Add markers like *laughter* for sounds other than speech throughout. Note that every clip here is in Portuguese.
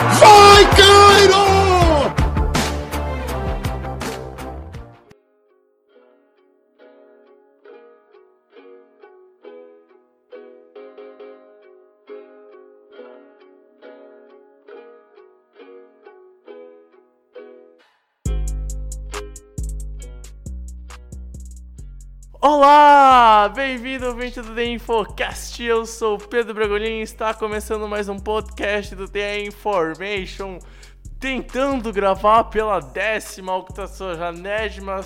Vikings! Olá, bem-vindo ao do The Infocast. Eu sou Pedro Bragolin e está começando mais um podcast do The Information. Tentando gravar pela décima, octogenésima,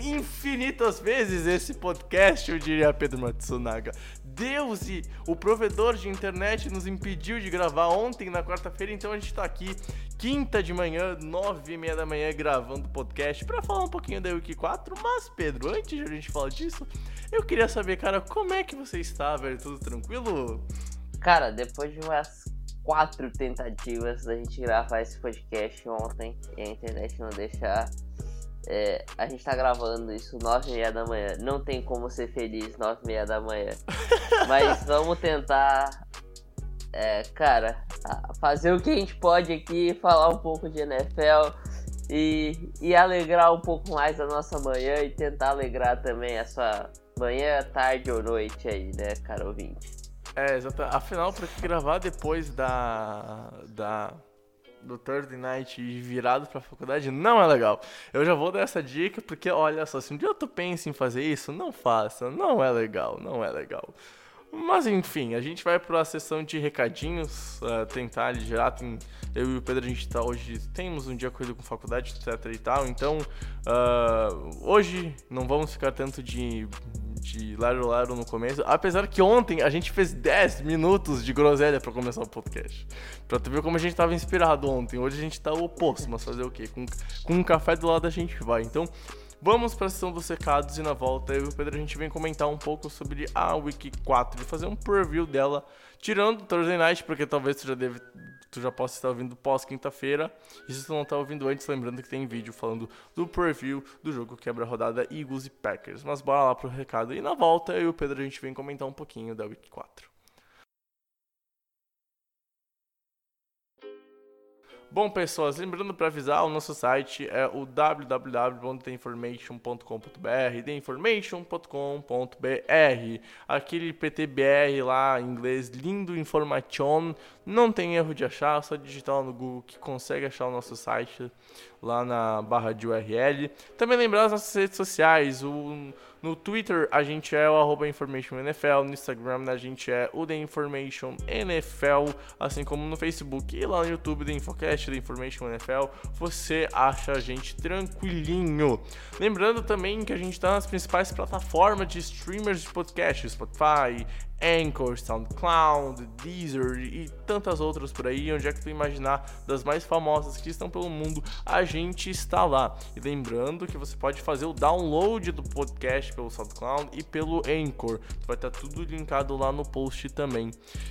infinitas vezes esse podcast, eu diria Pedro Matsunaga. Deus e o provedor de internet nos impediu de gravar ontem, na quarta-feira, então a gente tá aqui, quinta de manhã, nove e meia da manhã, gravando podcast para falar um pouquinho da Wiki 4. Mas, Pedro, antes de a gente falar disso, eu queria saber, cara, como é que você está, velho? Tudo tranquilo? Cara, depois de umas quatro tentativas da gente gravar esse podcast ontem e a internet não deixar, é, a gente tá gravando isso nove e meia da manhã. Não tem como ser feliz nove e meia da manhã. *laughs* Mas vamos tentar, é, cara, fazer o que a gente pode aqui, falar um pouco de NFL e, e alegrar um pouco mais a nossa manhã e tentar alegrar também a sua manhã, tarde ou noite aí, né, cara ouvinte. É, exato. Afinal, pra que gravar depois da. da. Do Thursday Night virado pra faculdade não é legal. Eu já vou dar essa dica porque, olha só, se um dia tu pensa em fazer isso, não faça. Não é legal, não é legal. Mas enfim, a gente vai para a sessão de recadinhos, eh, tentar aligerar. Tem, eu e o Pedro, a gente tá hoje, temos um dia corrido com faculdade, etc e tal. Então, ah, hoje não vamos ficar tanto de, de laro laro no começo. Apesar que ontem a gente fez 10 minutos de groselha para começar o podcast. Pra tu ver como a gente tava inspirado ontem. Hoje a gente tá o oposto, mas fazer o quê? Com, com um café do lado a gente vai. Então, Vamos para a sessão dos recados e na volta eu e o Pedro a gente vem comentar um pouco sobre a Wiki 4 e fazer um preview dela, tirando Thursday Night, porque talvez tu já deve tu já possa estar ouvindo pós quinta-feira. E se tu não tá ouvindo antes, lembrando que tem vídeo falando do preview do jogo quebra-rodada Eagles e Packers. Mas bora lá pro recado e na volta eu e o Pedro a gente vem comentar um pouquinho da Wiki 4. Bom, pessoas, lembrando para avisar, o nosso site é o www.theinformation.com.br, theinformation.com.br. Aquele PTBR lá em inglês, lindo information, não tem erro de achar, é só digitar no Google que consegue achar o nosso site lá na barra de URL. Também lembrar as nossas redes sociais, o no Twitter a gente é o arroba InformationNFL, no Instagram a gente é o The Information NFL, assim como no Facebook e lá no YouTube The Infocast, The Information NFL, você acha a gente tranquilinho. Lembrando também que a gente está nas principais plataformas de streamers de podcast, Spotify, Anchor, SoundCloud, Deezer e tantas outras por aí, onde é que tu imaginar das mais famosas que estão pelo mundo, a gente está lá. E lembrando que você pode fazer o download do podcast pelo SoundCloud e pelo Anchor. Vai estar tudo linkado lá no post também.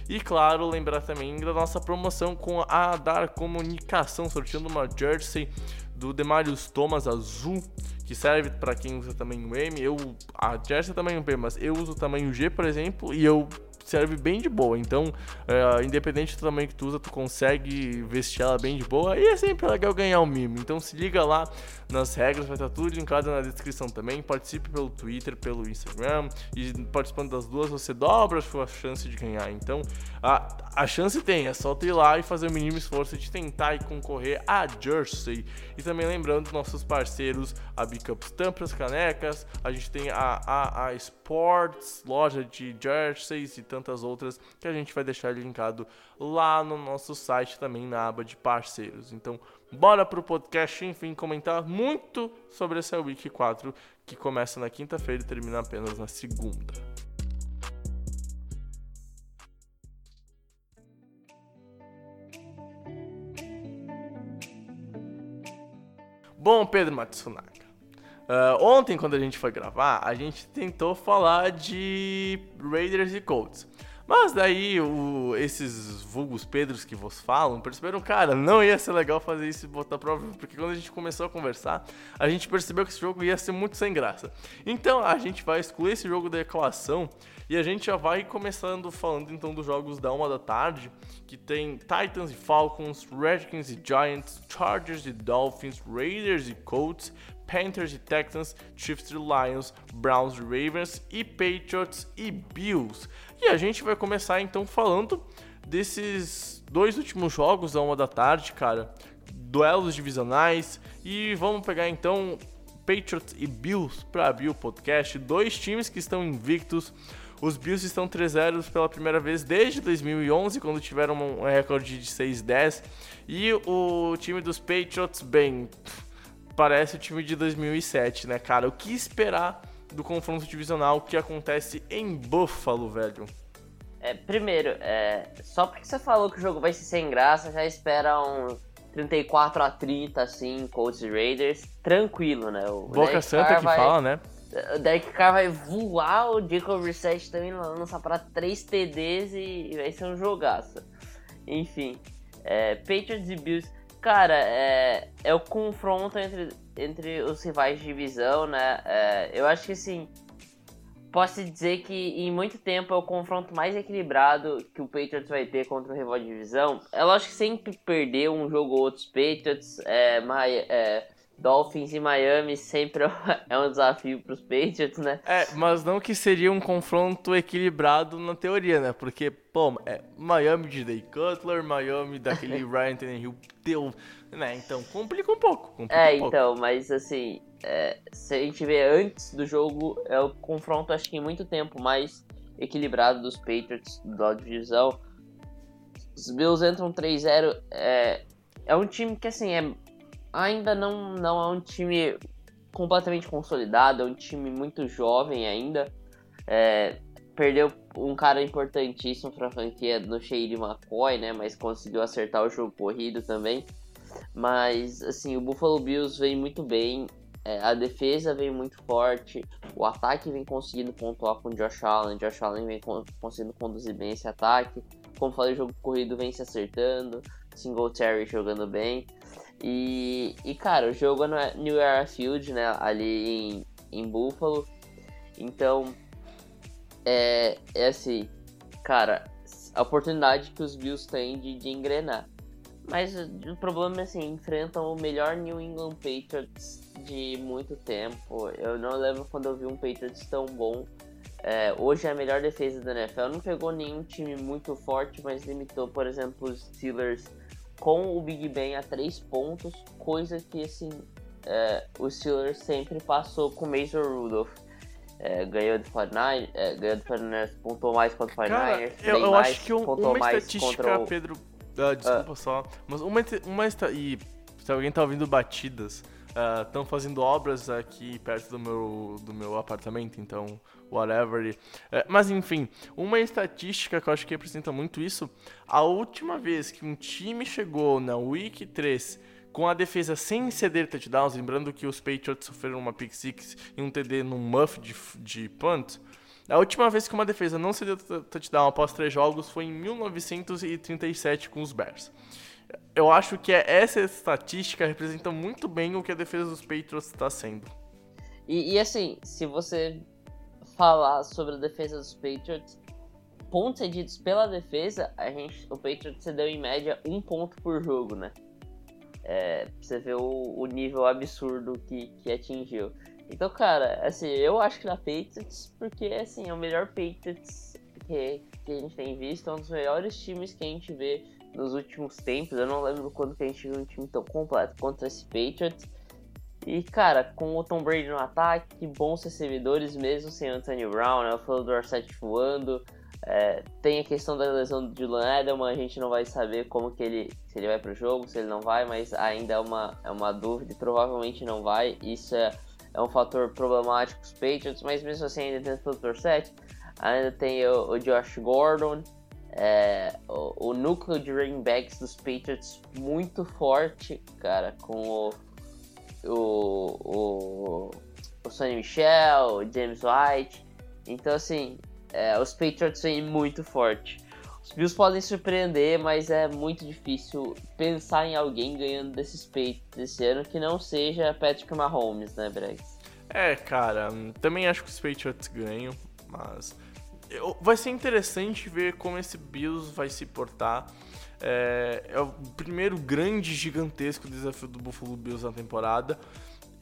E claro, lembrar também da nossa promoção com a Dar Comunicação, sorteando uma jersey do Demarius Thomas azul que serve para quem usa tamanho M. Eu a jersey é tamanho B, mas eu uso tamanho G, por exemplo, e eu serve bem de boa. Então, é, independente do tamanho que tu usa, tu consegue vestir ela bem de boa. E é sempre legal ganhar um mimo. Então se liga lá nas regras, vai estar tudo linkado na descrição também. Participe pelo Twitter, pelo Instagram. E participando das duas, você dobra a sua chance de ganhar. Então, a, a chance tem, é só tu ir lá e fazer o mínimo esforço de tentar e concorrer a Jersey. E também lembrando nossos parceiros, a Bicups Tampas, canecas, a gente tem a, a Sports, loja de jerseys e tantas outras que a gente vai deixar linkado lá no nosso site também na aba de parceiros. Então, bora pro podcast, enfim, comentar muito sobre essa Week 4 que começa na quinta-feira e termina apenas na segunda. Bom, Pedro Matsunaga, uh, ontem quando a gente foi gravar, a gente tentou falar de Raiders e Colts. Mas daí o, esses vulgos Pedros que vos falam perceberam, cara, não ia ser legal fazer isso e botar prova, porque quando a gente começou a conversar, a gente percebeu que esse jogo ia ser muito sem graça. Então a gente vai excluir esse jogo da equação e a gente já vai começando falando então dos jogos da uma da tarde, que tem Titans e Falcons, Redskins e Giants, Chargers e Dolphins, Raiders e Colts, Panthers e Texans, Chiefs e Lions, Browns e Ravens e Patriots e Bills. E a gente vai começar então falando desses dois últimos jogos da uma da tarde, cara. Duelos divisionais. E vamos pegar então Patriots e Bills para abrir o podcast. Dois times que estão invictos. Os Bills estão 3-0 pela primeira vez desde 2011, quando tiveram um recorde de 6-10. E o time dos Patriots, bem, parece o time de 2007, né, cara? O que esperar do confronto divisional que acontece em Buffalo, velho? É, primeiro, é, só porque você falou que o jogo vai ser sem graça, já espera um 34 a 30, assim, Colts e Raiders, tranquilo, né? O Boca Derek Santa Carr que vai, fala, né? O Derek Carr vai voar, o Jacob Reset também lançar para 3 TDs e vai ser um jogaço. Enfim, é, Patriots e Bills, cara, é, é o confronto entre, entre os rivais de divisão, né? É, eu acho que assim posso dizer que em muito tempo é o confronto mais equilibrado que o Patriots vai ter contra o rival de divisão. É lógico que sempre perder um jogo ou outro, Patriots, é, é, Dolphins e Miami sempre é um *laughs* desafio para os Patriots, né? É, mas não que seria um confronto equilibrado na teoria, né? Porque, pô, é Miami de Day Cutler, Miami daquele *laughs* Ryan Tannehill deu, né? Então complica um pouco. Complica é, um pouco. então, mas assim, é, se a gente vê antes do jogo, é o confronto, acho que em muito tempo, mais equilibrado dos Patriots da divisão. Os Bills entram 3-0. É, é um time que, assim, é, ainda não, não é um time completamente consolidado, é um time muito jovem ainda. É, perdeu um cara importantíssimo para a franquia no Shade McCoy, né? Mas conseguiu acertar o jogo corrido também. Mas, assim, o Buffalo Bills vem muito bem. É, a defesa vem muito forte. O ataque vem conseguindo pontuar com o Josh Allen. Josh Allen vem conseguindo conduzir bem esse ataque. Como falei, o jogo corrido vem se acertando. Singletary jogando bem. E, e cara, o jogo é no New Era Field, né? Ali em, em Buffalo. Então, é, é assim, cara, a oportunidade que os Bills têm de, de engrenar. Mas o problema é assim, enfrentam o melhor New England Patriots de muito tempo. Eu não lembro quando eu vi um Patriots tão bom. É, hoje é a melhor defesa da NFL. Não pegou nenhum time muito forte, mas limitou, por exemplo, os Steelers com o Big Ben a três pontos, coisa que assim é, o Steelers sempre passou com o Mason Rudolph. É, ganhou do 49ers, é, ganhou do 49ers, pontuou mais contra o 49ers. eu, eu mais, acho que um, uma mais estatística, contra o... Pedro, ah, desculpa só, mas uma, uma e se alguém tá ouvindo batidas, estão fazendo obras aqui perto do meu, do meu apartamento, então whatever. é, mas enfim, uma estatística que eu acho que representa muito isso, a última vez que um time chegou na Week 3 com a defesa sem ceder touchdowns, lembrando que os Patriots sofreram uma pick six e um TD num muff de, de punt, a última vez que uma defesa não cedeu touchdown após três jogos foi em 1937 com os Bears. Eu acho que essa estatística representa muito bem o que a defesa dos Patriots está sendo. E, e, assim, se você falar sobre a defesa dos Patriots, pontos cedidos pela defesa, a gente, o Patriots cedeu em média um ponto por jogo, né? É, você ver o, o nível absurdo que, que atingiu. Então, cara, assim, eu acho que na Patriots, porque assim, é o melhor Patriots que, que a gente tem visto, é um dos melhores times que a gente vê nos últimos tempos. Eu não lembro quando que a gente viu um time tão completo contra esse Patriots. E, cara, com o Tom Brady no ataque, bons recebedores mesmo sem Antonio Brown, né? O Phil Dorsett voando. É, tem a questão da lesão do Dylan Edelman, a gente não vai saber como que ele, se ele vai pro jogo, se ele não vai, mas ainda é uma, é uma dúvida, provavelmente não vai. Isso é, é um fator problemático os Patriots, mas mesmo assim ainda tem o Phil Dorsett, ainda tem o, o Josh Gordon, é, o, o, núcleo de running backs dos Patriots muito forte, cara, com o o, o, o Sonny Michel, o James White. Então, assim, é, os Patriots vêm muito forte. Os Bills podem surpreender, mas é muito difícil pensar em alguém ganhando desses Patriots desse ano que não seja Patrick Mahomes, né, Bregs? É, cara, também acho que os Patriots ganham, mas vai ser interessante ver como esse Bills vai se portar. É, é, o primeiro grande, gigantesco desafio do Buffalo Bills na temporada.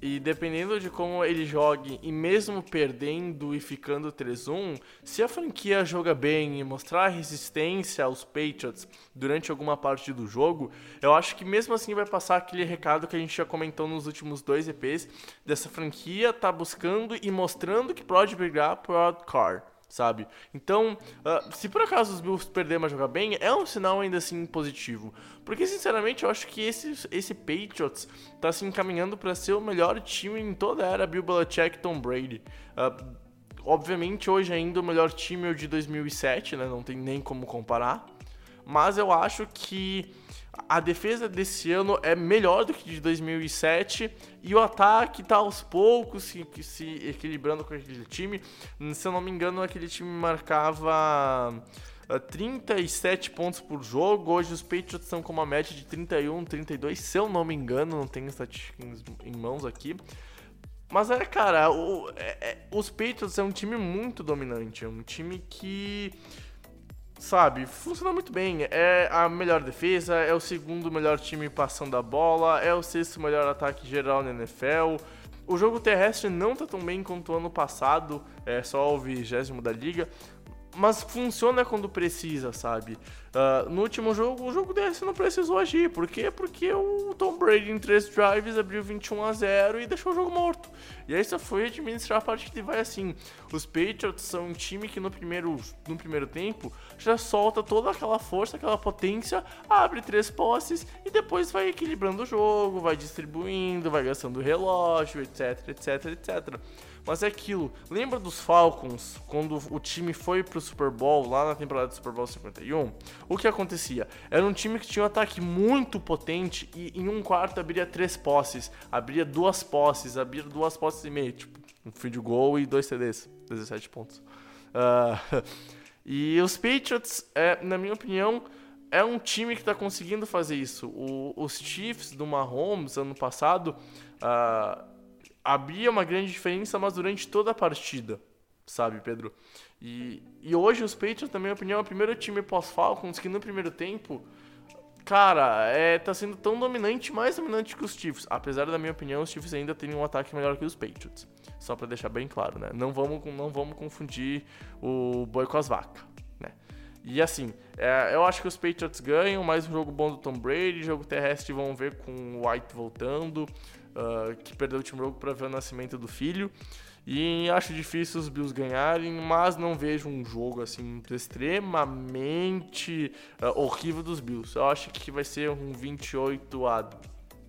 E dependendo de como ele jogue, e mesmo perdendo e ficando 3-1, se a franquia joga bem e mostrar resistência aos Patriots durante alguma parte do jogo, eu acho que mesmo assim vai passar aquele recado que a gente já comentou nos últimos dois EPs, dessa franquia tá buscando e mostrando que pode brigar por wildcard sabe? Então, uh, se por acaso os Bills perderem mas jogar bem, é um sinal ainda assim positivo. Porque, sinceramente, eu acho que esse, esse Patriots tá se encaminhando para ser o melhor time em toda a era Bill Belichick e Tom Brady. Uh, obviamente, hoje ainda o melhor time é o de 2007, né? Não tem nem como comparar. Mas eu acho que a defesa desse ano é melhor do que de 2007 e o ataque tá aos poucos se, se equilibrando com aquele time. Se eu não me engano, aquele time marcava 37 ah, pontos por jogo. Hoje os Patriots estão com uma média de 31, 32, se eu não me engano, não tenho estatísticas em mãos aqui. Mas é, cara, o, é, é, os Patriots é um time muito dominante, é um time que sabe, funciona muito bem. É a melhor defesa, é o segundo melhor time passando a bola, é o sexto melhor ataque geral na NFL. O jogo terrestre não tá tão bem quanto o ano passado, é só o vigésimo da liga, mas funciona quando precisa, sabe? Uh, no último jogo, o jogo desse não precisou agir. Por quê? Porque o Tom Brady em três drives abriu 21 a 0 e deixou o jogo morto. E aí só foi administrar a partida e vai assim. Os Patriots são um time que no primeiro, no primeiro tempo já solta toda aquela força, aquela potência, abre três posses e depois vai equilibrando o jogo, vai distribuindo, vai gastando relógio, etc, etc, etc. Mas é aquilo. Lembra dos Falcons quando o time foi pro Super Bowl lá na temporada do Super Bowl 51? O que acontecia? Era um time que tinha um ataque muito potente e em um quarto abria três posses, abria duas posses, abria duas posses e meio, tipo um field goal e dois TDs, 17 pontos. Uh, *laughs* e os Patriots, é, na minha opinião, é um time que está conseguindo fazer isso. O, os Chiefs do Mahomes ano passado uh, havia uma grande diferença, mas durante toda a partida, sabe, Pedro? E, e hoje os Patriots, na minha opinião, é o primeiro time pós-Falcons que no primeiro tempo, cara, é, tá sendo tão dominante, mais dominante que os Chiefs. Apesar da minha opinião, os Chiefs ainda têm um ataque melhor que os Patriots. Só para deixar bem claro, né? Não vamos, não vamos confundir o boi com as vacas? E assim, é, eu acho que os Patriots ganham, mais um jogo bom do Tom Brady, jogo terrestre vão ver com o White voltando uh, que perdeu o último jogo para ver o nascimento do filho. E acho difícil os Bills ganharem, mas não vejo um jogo assim extremamente uh, horrível dos Bills. Eu acho que vai ser um 28 a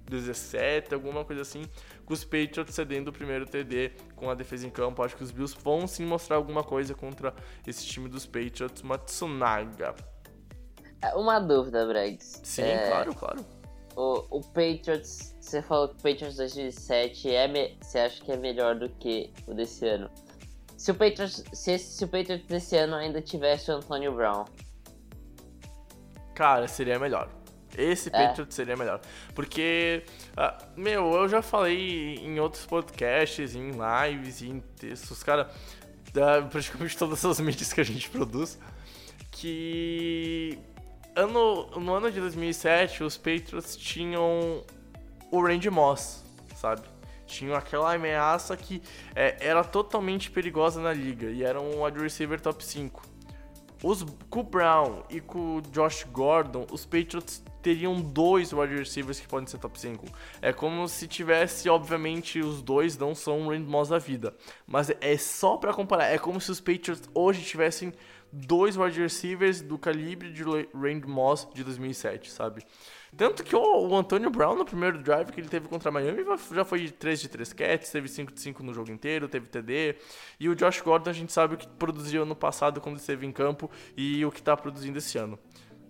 17, alguma coisa assim, com os Patriots cedendo o primeiro TD com a defesa em campo. Acho que os Bills vão sim mostrar alguma coisa contra esse time dos Patriots, Matsunaga. É, uma dúvida, Bregs. Sim, é... claro, claro. O, o Patriots você falou que o Patriots 2007 é me... você acha que é melhor do que o desse ano. Se o Patriots, se, se o Patriots desse ano ainda tivesse o Antonio Brown. Cara, seria melhor. Esse é. Patriots seria melhor. Porque, uh, meu, eu já falei em outros podcasts, em lives, em textos, cara, uh, praticamente todas as *laughs* mídias que a gente produz, que ano, no ano de 2007 os Patriots tinham o Randy Moss, sabe? Tinha aquela ameaça que é, era totalmente perigosa na liga e era um wide receiver top 5. Os, com o Brown e com o Josh Gordon, os Patriots teriam dois wide receivers que podem ser top 5. É como se tivesse, obviamente, os dois não são um Randy Moss da vida. Mas é só para comparar. É como se os Patriots hoje tivessem dois wide receivers do calibre de Randy Moss de 2007, sabe? Tanto que o, o Antônio Brown, no primeiro drive que ele teve contra a Miami, já foi de 3 de 3 catches, teve 5 de 5 no jogo inteiro, teve TD. E o Josh Gordon, a gente sabe o que produziu ano passado quando esteve em campo e o que está produzindo esse ano.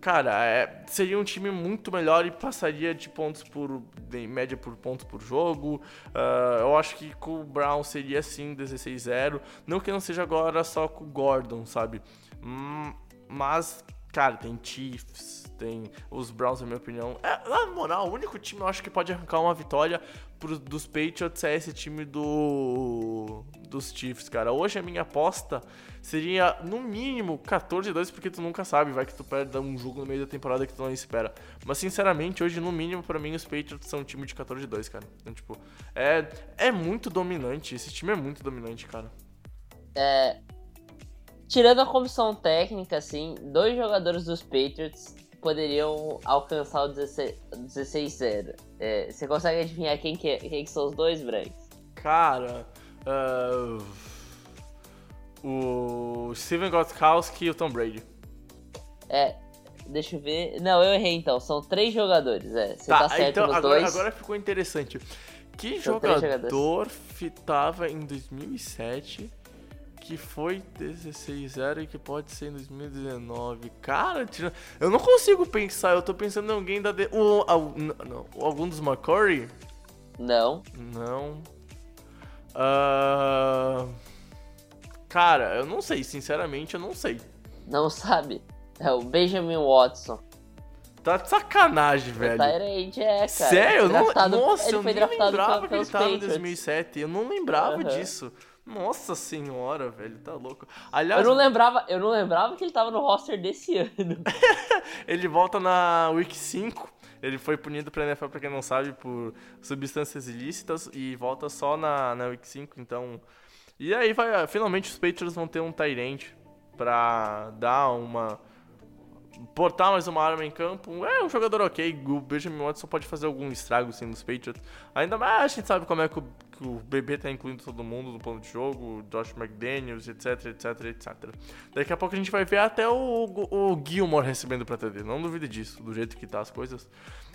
cara, é, seria um time muito melhor e passaria de pontos por. em média por pontos por jogo. Uh, eu acho que com o Brown seria sim 16-0. Não que não seja agora só com o Gordon, sabe? Hum, mas, cara, tem Chiefs, tem os Browns, na minha opinião. É, na moral, o único time eu acho que pode arrancar uma vitória pro, dos Patriots é esse time do dos Chiefs, cara. Hoje a minha aposta seria no mínimo 14-2, porque tu nunca sabe, vai que tu perde um jogo no meio da temporada que tu não espera. Mas sinceramente, hoje no mínimo para mim os Patriots são um time de 14-2, cara. Então, tipo, é é muito dominante, esse time é muito dominante, cara. É, tirando a comissão técnica, assim, dois jogadores dos Patriots poderiam alcançar o 16-0. É, você consegue adivinhar quem que, é, quem que são os dois, Branks? Cara, uh, o Steven Gostkowski e o Tom Brady. É, deixa eu ver. Não, eu errei então. São três jogadores. É, você tá, tá certo então, nos agora, dois. agora ficou interessante. Que São jogador fitava em 2007 que foi 16-0 e que pode ser em 2019. Cara, eu não consigo pensar. Eu tô pensando em alguém da. De... O, não, algum dos McCurry? Não. Não. Uh... Cara, eu não sei. Sinceramente, eu não sei. Não sabe? É o Benjamin Watson. Tá de sacanagem, velho. Tyrande, é, cara. Sério? Eu não... Nossa, eu nem lembrava que ele tava em 2007. Eu não lembrava uhum. disso. Nossa senhora, velho, tá louco. Aliás, eu não lembrava, eu não lembrava que ele tava no roster desse ano. *laughs* ele volta na Week 5. Ele foi punido pra NFL, pra quem não sabe, por substâncias ilícitas e volta só na, na Week 5, então. E aí vai, finalmente os Patriots vão ter um Tyrant pra dar uma portar mais uma arma em campo. É um jogador ok. O Benjamin Watson pode fazer algum estrago sim nos Patriots. Ainda mais a gente sabe como é que o, que o BB tá incluindo todo mundo no plano de jogo, Josh McDaniels, etc, etc, etc. Daqui a pouco a gente vai ver até o, o, o Gilmore recebendo pra TD. Não duvide disso, do jeito que tá as coisas.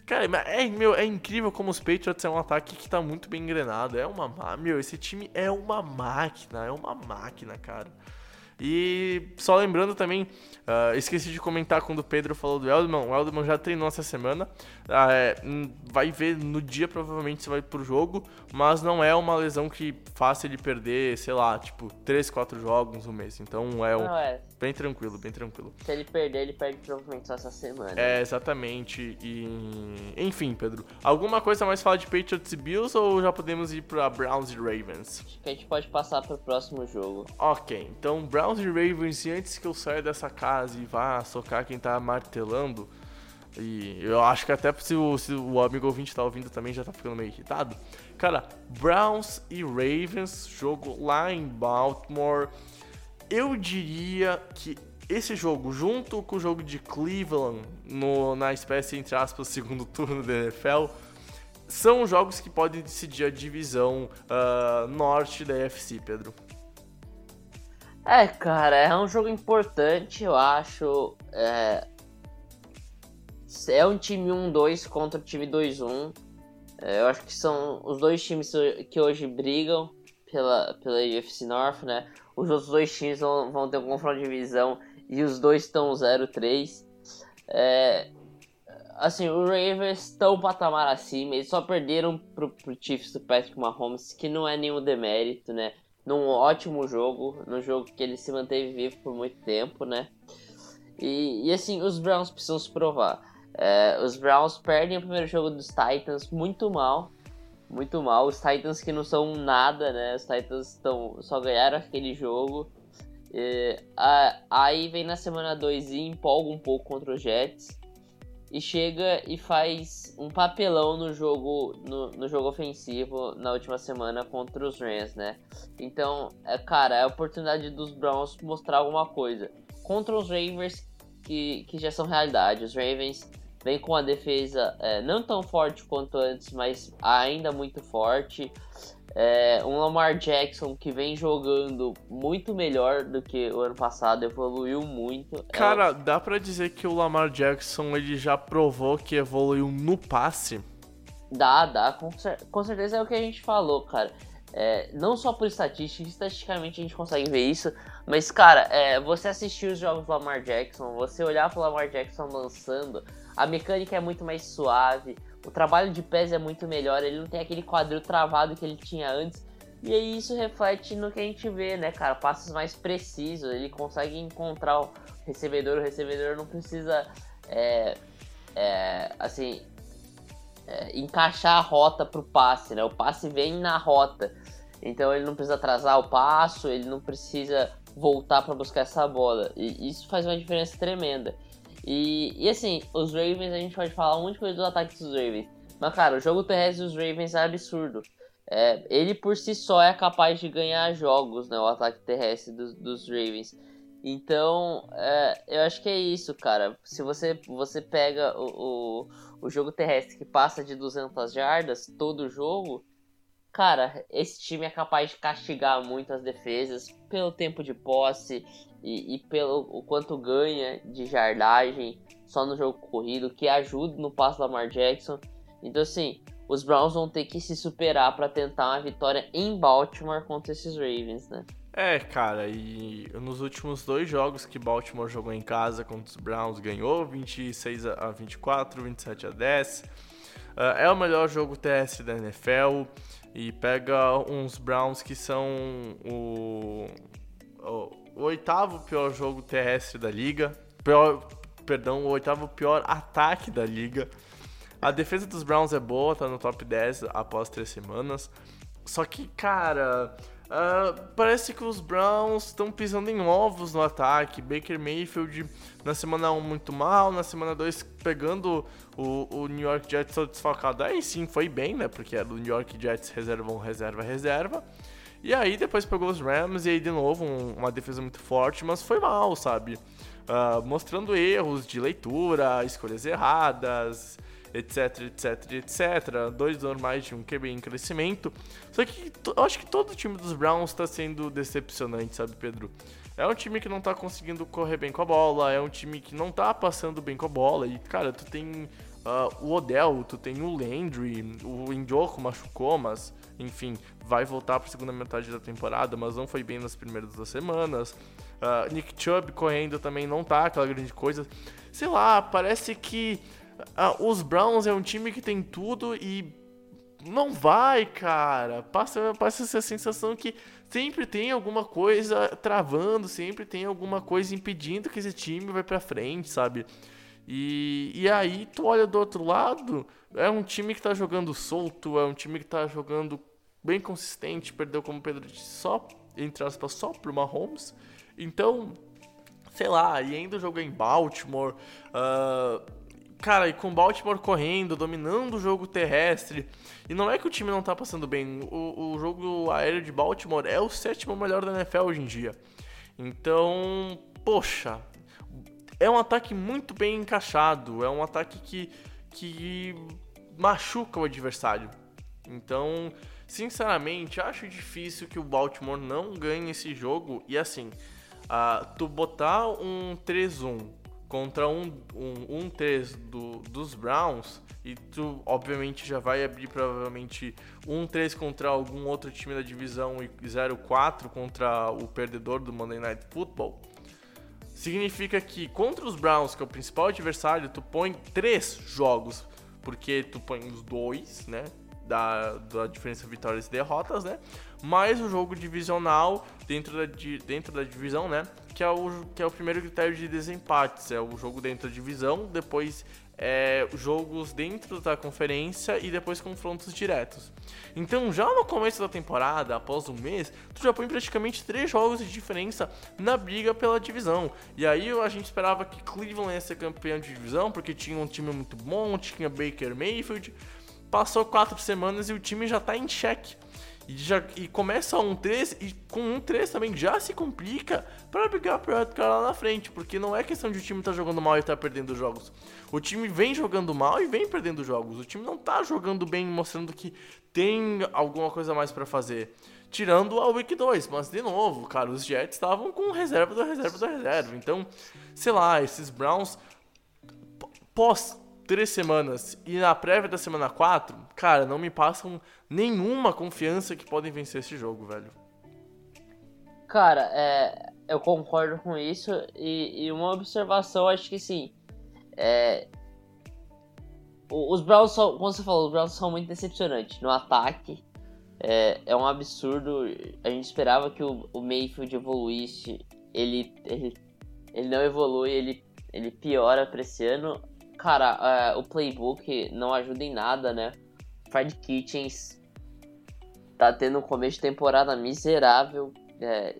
Cara, é, meu, é incrível como os Patriots é um ataque que tá muito bem engrenado. É uma. Meu, esse time é uma máquina, é uma máquina, cara. E só lembrando também, uh, esqueci de comentar quando o Pedro falou do Eldman. O Eldman já treinou essa semana. Uh, vai ver no dia, provavelmente, se vai pro jogo. Mas não é uma lesão que faça ele perder, sei lá, tipo, 3, 4 jogos no mês. Então é, um, não, é bem tranquilo, bem tranquilo. Se ele perder, ele perde provavelmente só essa semana. É, exatamente. E. Enfim, Pedro. Alguma coisa mais falar de Patriots e Bills ou já podemos ir pra Browns e Ravens? Acho que a gente pode passar pro próximo jogo. Ok, então Browns e Ravens, e antes que eu saia dessa casa e vá socar quem tá martelando, e eu acho que até se o, se o amigo ouvinte tá ouvindo também já tá ficando meio irritado. Cara, Browns e Ravens, jogo lá em Baltimore. Eu diria que esse jogo, junto com o jogo de Cleveland, no, na espécie, entre aspas, segundo turno da NFL, são jogos que podem decidir a divisão uh, norte da UFC, Pedro. É, cara, é um jogo importante, eu acho. É, é um time 1-2 contra o time 2-1. É, eu acho que são os dois times que hoje brigam pela, pela UFC North, né? Os outros dois times vão, vão ter um confronto de divisão e os dois estão 0-3. É, assim, os Ravens estão um patamar acima, eles só perderam pro, pro Chiefs do Patrick Mahomes, que não é nenhum demérito, né? num ótimo jogo, num jogo que ele se manteve vivo por muito tempo, né? E, e assim, os Browns precisam se provar. É, os Browns perdem o primeiro jogo dos Titans muito mal, muito mal. Os Titans que não são nada, né? Os Titans tão, só ganharam aquele jogo. E, a, aí vem na semana 2 e empolga um pouco contra os Jets e chega e faz um papelão no jogo no, no, jogo ofensivo na última semana contra os Rams, né? Então, é, cara, é a oportunidade dos Browns mostrar alguma coisa. Contra os Ravens, que, que já são realidade. Os Ravens vêm com a defesa é, não tão forte quanto antes, mas ainda muito forte. É, um Lamar Jackson que vem jogando muito melhor do que o ano passado, evoluiu muito. É Cara, é... dá para dizer que o Lamar Jackson ele já provou que evoluiu no passe? Dá, dá, com, cer com certeza é o que a gente falou, cara. É, não só por estatística, estatisticamente a gente consegue ver isso, Mas, cara, é, você assistir os jogos do Lamar Jackson, você olhar pro Lamar Jackson lançando, a mecânica é muito mais suave, o trabalho de pés é muito melhor, ele não tem aquele quadril travado que ele tinha antes. E aí isso reflete no que a gente vê, né, cara? Passos mais precisos, ele consegue encontrar o recebedor, o recebedor não precisa, é, é, assim, é, encaixar a rota pro passe, né? O passe vem na rota. Então ele não precisa atrasar o passo, ele não precisa voltar para buscar essa bola. E isso faz uma diferença tremenda. E, e assim, os Ravens, a gente pode falar um monte de coisa do ataque dos Ravens. Mas, cara, o jogo terrestre dos Ravens é absurdo. É, ele por si só é capaz de ganhar jogos, né? O ataque terrestre dos, dos Ravens. Então, é, eu acho que é isso, cara. Se você, você pega o, o, o jogo terrestre que passa de 200 jardas todo jogo, cara, esse time é capaz de castigar muito as defesas pelo tempo de posse e, e pelo o quanto ganha de jardagem só no jogo corrido, que ajuda no passo da Lamar Jackson. Então, assim, os Browns vão ter que se superar para tentar uma vitória em Baltimore contra esses Ravens, né? É, cara, e nos últimos dois jogos que Baltimore jogou em casa contra os Browns, ganhou 26 a 24, 27 a 10. Uh, é o melhor jogo terrestre da NFL e pega uns Browns que são o, o, o oitavo pior jogo terrestre da liga. Pior, perdão, o oitavo pior ataque da liga. A defesa dos Browns é boa, tá no top 10 após três semanas. Só que, cara, Uh, parece que os Browns estão pisando em ovos no ataque. Baker Mayfield na semana 1 muito mal, na semana 2 pegando o, o New York Jets todo desfalcado. Aí sim foi bem, né? Porque era do New York Jets reserva reserva, reserva. E aí depois pegou os Rams e aí de novo um, uma defesa muito forte, mas foi mal, sabe? Uh, mostrando erros de leitura, escolhas erradas, etc, etc, etc. Dois normais de um QB em crescimento. Só que eu acho que todo o time dos Browns está sendo decepcionante, sabe, Pedro? É um time que não tá conseguindo correr bem com a bola, é um time que não tá passando bem com a bola. E, cara, tu tem uh, o Odell, tu tem o Landry, o Indioco machucou, mas, enfim, vai voltar pra segunda metade da temporada, mas não foi bem nas primeiras duas semanas. Uh, Nick Chubb correndo também não tá aquela grande coisa. Sei lá, parece que ah, os Browns é um time que tem tudo e não vai, cara. Passa, passa essa sensação que sempre tem alguma coisa travando, sempre tem alguma coisa impedindo que esse time vai pra frente, sabe? E, e aí tu olha do outro lado, é um time que tá jogando solto, é um time que tá jogando bem consistente, perdeu como Pedro só, entre aspas, só pro Mahomes. Então, sei lá, e ainda jogou em Baltimore, uh, Cara, e com Baltimore correndo, dominando o jogo terrestre. E não é que o time não tá passando bem. O, o jogo aéreo de Baltimore é o sétimo melhor da NFL hoje em dia. Então, poxa, é um ataque muito bem encaixado. É um ataque que, que machuca o adversário. Então, sinceramente, acho difícil que o Baltimore não ganhe esse jogo. E assim, uh, tu botar um 3-1 contra um, um, um 3 do, dos Browns, e tu obviamente já vai abrir provavelmente um 3 contra algum outro time da divisão e 0-4 contra o perdedor do Monday Night Football, significa que contra os Browns, que é o principal adversário, tu põe três jogos, porque tu põe os dois, né? Da, da diferença vitórias e derrotas, né? Mais o jogo divisional dentro da, dentro da divisão, né? que é o, que é o primeiro critério de desempates. É o jogo dentro da divisão, depois é, jogos dentro da conferência e depois confrontos diretos. Então, já no começo da temporada, após um mês, tu já põe praticamente três jogos de diferença na briga pela divisão. E aí a gente esperava que Cleveland ia ser campeão de divisão, porque tinha um time muito bom, tinha Baker Mayfield. Passou quatro semanas e o time já tá em xeque. E, já, e começa um 3 e com um 3 também já se complica para brigar pro cara lá na frente, porque não é questão de o time tá jogando mal e tá perdendo jogos. O time vem jogando mal e vem perdendo jogos. O time não tá jogando bem, mostrando que tem alguma coisa mais para fazer. Tirando a Week 2, mas de novo, cara, os Jets estavam com reserva da reserva da reserva. Então, sei lá, esses Browns pós três semanas e na prévia da semana 4, cara, não me passam nenhuma confiança que podem vencer esse jogo, velho. Cara, é, eu concordo com isso. E, e uma observação, acho que sim. É, os Browns são, como você falou, os Browns são muito decepcionantes no ataque. É, é um absurdo. A gente esperava que o, o Mayfield evoluísse. Ele, ele, ele não evolui, ele, ele piora pra esse ano. Cara, uh, o playbook não ajuda em nada, né? Fred Kitchens tá tendo um começo de temporada miserável. É,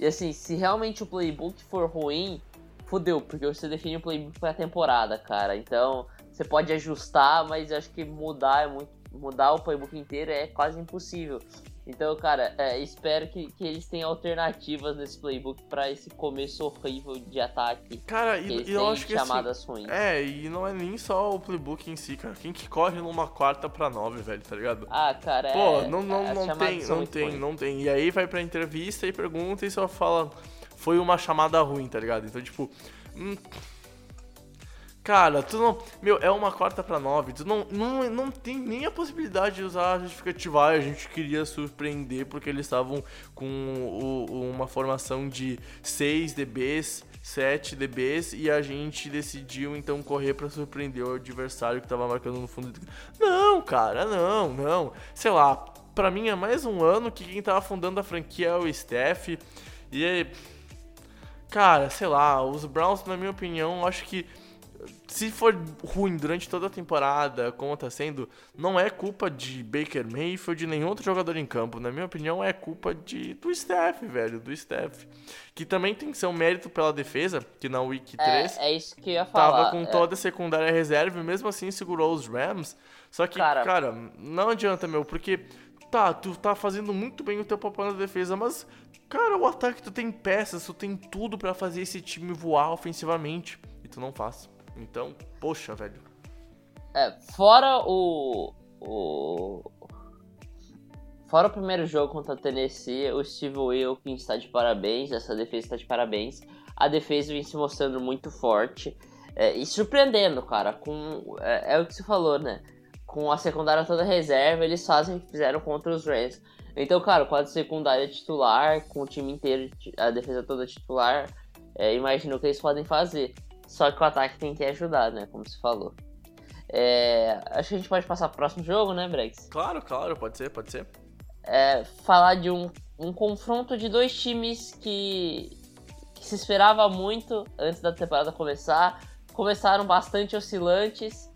e assim, se realmente o playbook for ruim, fudeu, porque você define o playbook pra temporada, cara. Então, você pode ajustar, mas eu acho que mudar é muito. Mudar o playbook inteiro é quase impossível. Então, cara, é, espero que, que eles tenham alternativas nesse playbook para esse começo horrível de ataque. Cara, e, eu acho que chamadas assim, ruins. É, e não é nem só o playbook em si, cara. Quem que corre numa quarta pra nove, velho, tá ligado? Ah, cara, Pô, é, não, não, não tem, não tem, ruins. não tem. E aí vai pra entrevista e pergunta e só fala. Foi uma chamada ruim, tá ligado? Então, tipo. Hum, Cara, tu não. Meu, é uma quarta pra nove. Tu não, não, não tem nem a possibilidade de usar a justificativa. a gente queria surpreender porque eles estavam com o, uma formação de 6 DBs, 7 DBs e a gente decidiu então correr para surpreender o adversário que tava marcando no fundo. Não, cara, não, não. Sei lá, pra mim é mais um ano que quem tava fundando a franquia é o Steph. E. Cara, sei lá, os Browns, na minha opinião, acho que se for ruim durante toda a temporada, como tá sendo, não é culpa de Baker Mayfield nem outro jogador em campo. Na minha opinião, é culpa de, do staff, velho, do staff. Que também tem que ser um mérito pela defesa, que na Week 3 é, é isso que eu ia falar. tava com é. toda a secundária reserva e mesmo assim segurou os Rams. Só que, cara, cara não adianta, meu, porque tá, tu tá fazendo muito bem o teu papel na defesa, mas, cara, o ataque tu tem peças, tu tem tudo para fazer esse time voar ofensivamente e tu não faz. Então, poxa, velho. É, fora o. o fora o primeiro jogo contra a Tennessee, o Steve Wilkins está de parabéns, essa defesa está de parabéns. A defesa vem se mostrando muito forte é, e surpreendendo, cara. Com, é, é, o que você falou, né? Com a secundária toda reserva, eles fazem o que fizeram contra os Rams. Então, cara, com a secundária titular, com o time inteiro, a defesa toda titular, é, imagina o que eles podem fazer. Só que o ataque tem que ajudar, né? Como você falou. É, acho que a gente pode passar pro próximo jogo, né, Brex? Claro, claro, pode ser, pode ser. É, falar de um, um confronto de dois times que, que se esperava muito antes da temporada começar. Começaram bastante oscilantes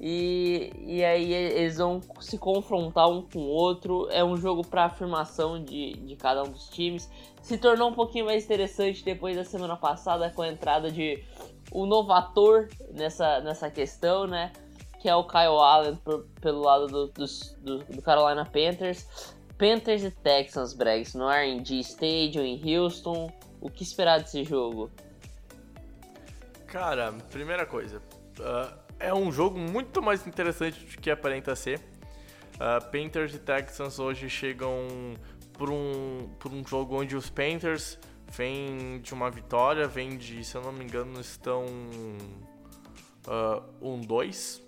e, e aí eles vão se confrontar um com o outro. É um jogo para afirmação de, de cada um dos times. Se tornou um pouquinho mais interessante depois da semana passada com a entrada de o novator nessa, nessa questão, né? Que é o Kyle Allen por, pelo lado do, do, do, Carolina Panthers. Panthers e Texans, Bregs, no R&D Stadium em Houston. O que esperar desse jogo? Cara, primeira coisa, uh, é um jogo muito mais interessante do que aparenta ser. Uh, Panthers e Texans hoje chegam por um, por um jogo onde os Panthers vem de uma vitória, vem de, se eu não me engano, estão 1-2. Uh,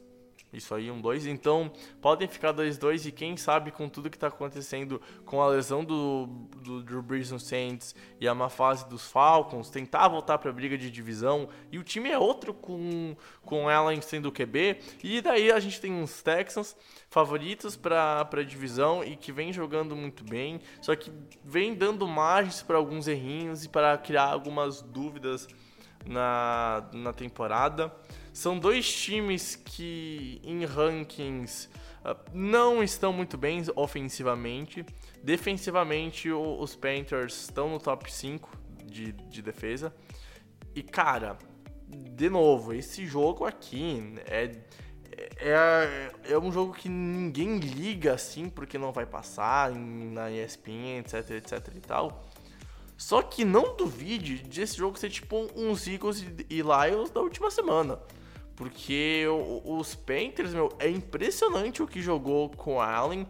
isso aí, um 2. Então, podem ficar 2-2 e quem sabe com tudo que está acontecendo com a lesão do, do Drew Brees no Saints e a má fase dos Falcons, tentar voltar para a briga de divisão. E o time é outro com, com ela sendo QB. E daí a gente tem uns Texans favoritos para a divisão e que vem jogando muito bem, só que vem dando margens para alguns errinhos e para criar algumas dúvidas na, na temporada. São dois times que em rankings uh, não estão muito bem ofensivamente. Defensivamente, os Panthers estão no top 5 de, de defesa. E cara, de novo, esse jogo aqui é, é, é um jogo que ninguém liga assim porque não vai passar na ESPN, etc, etc e tal. Só que não duvide desse jogo ser tipo uns Eagles e Lions da última semana. Porque os Panthers, meu, é impressionante o que jogou com Allen.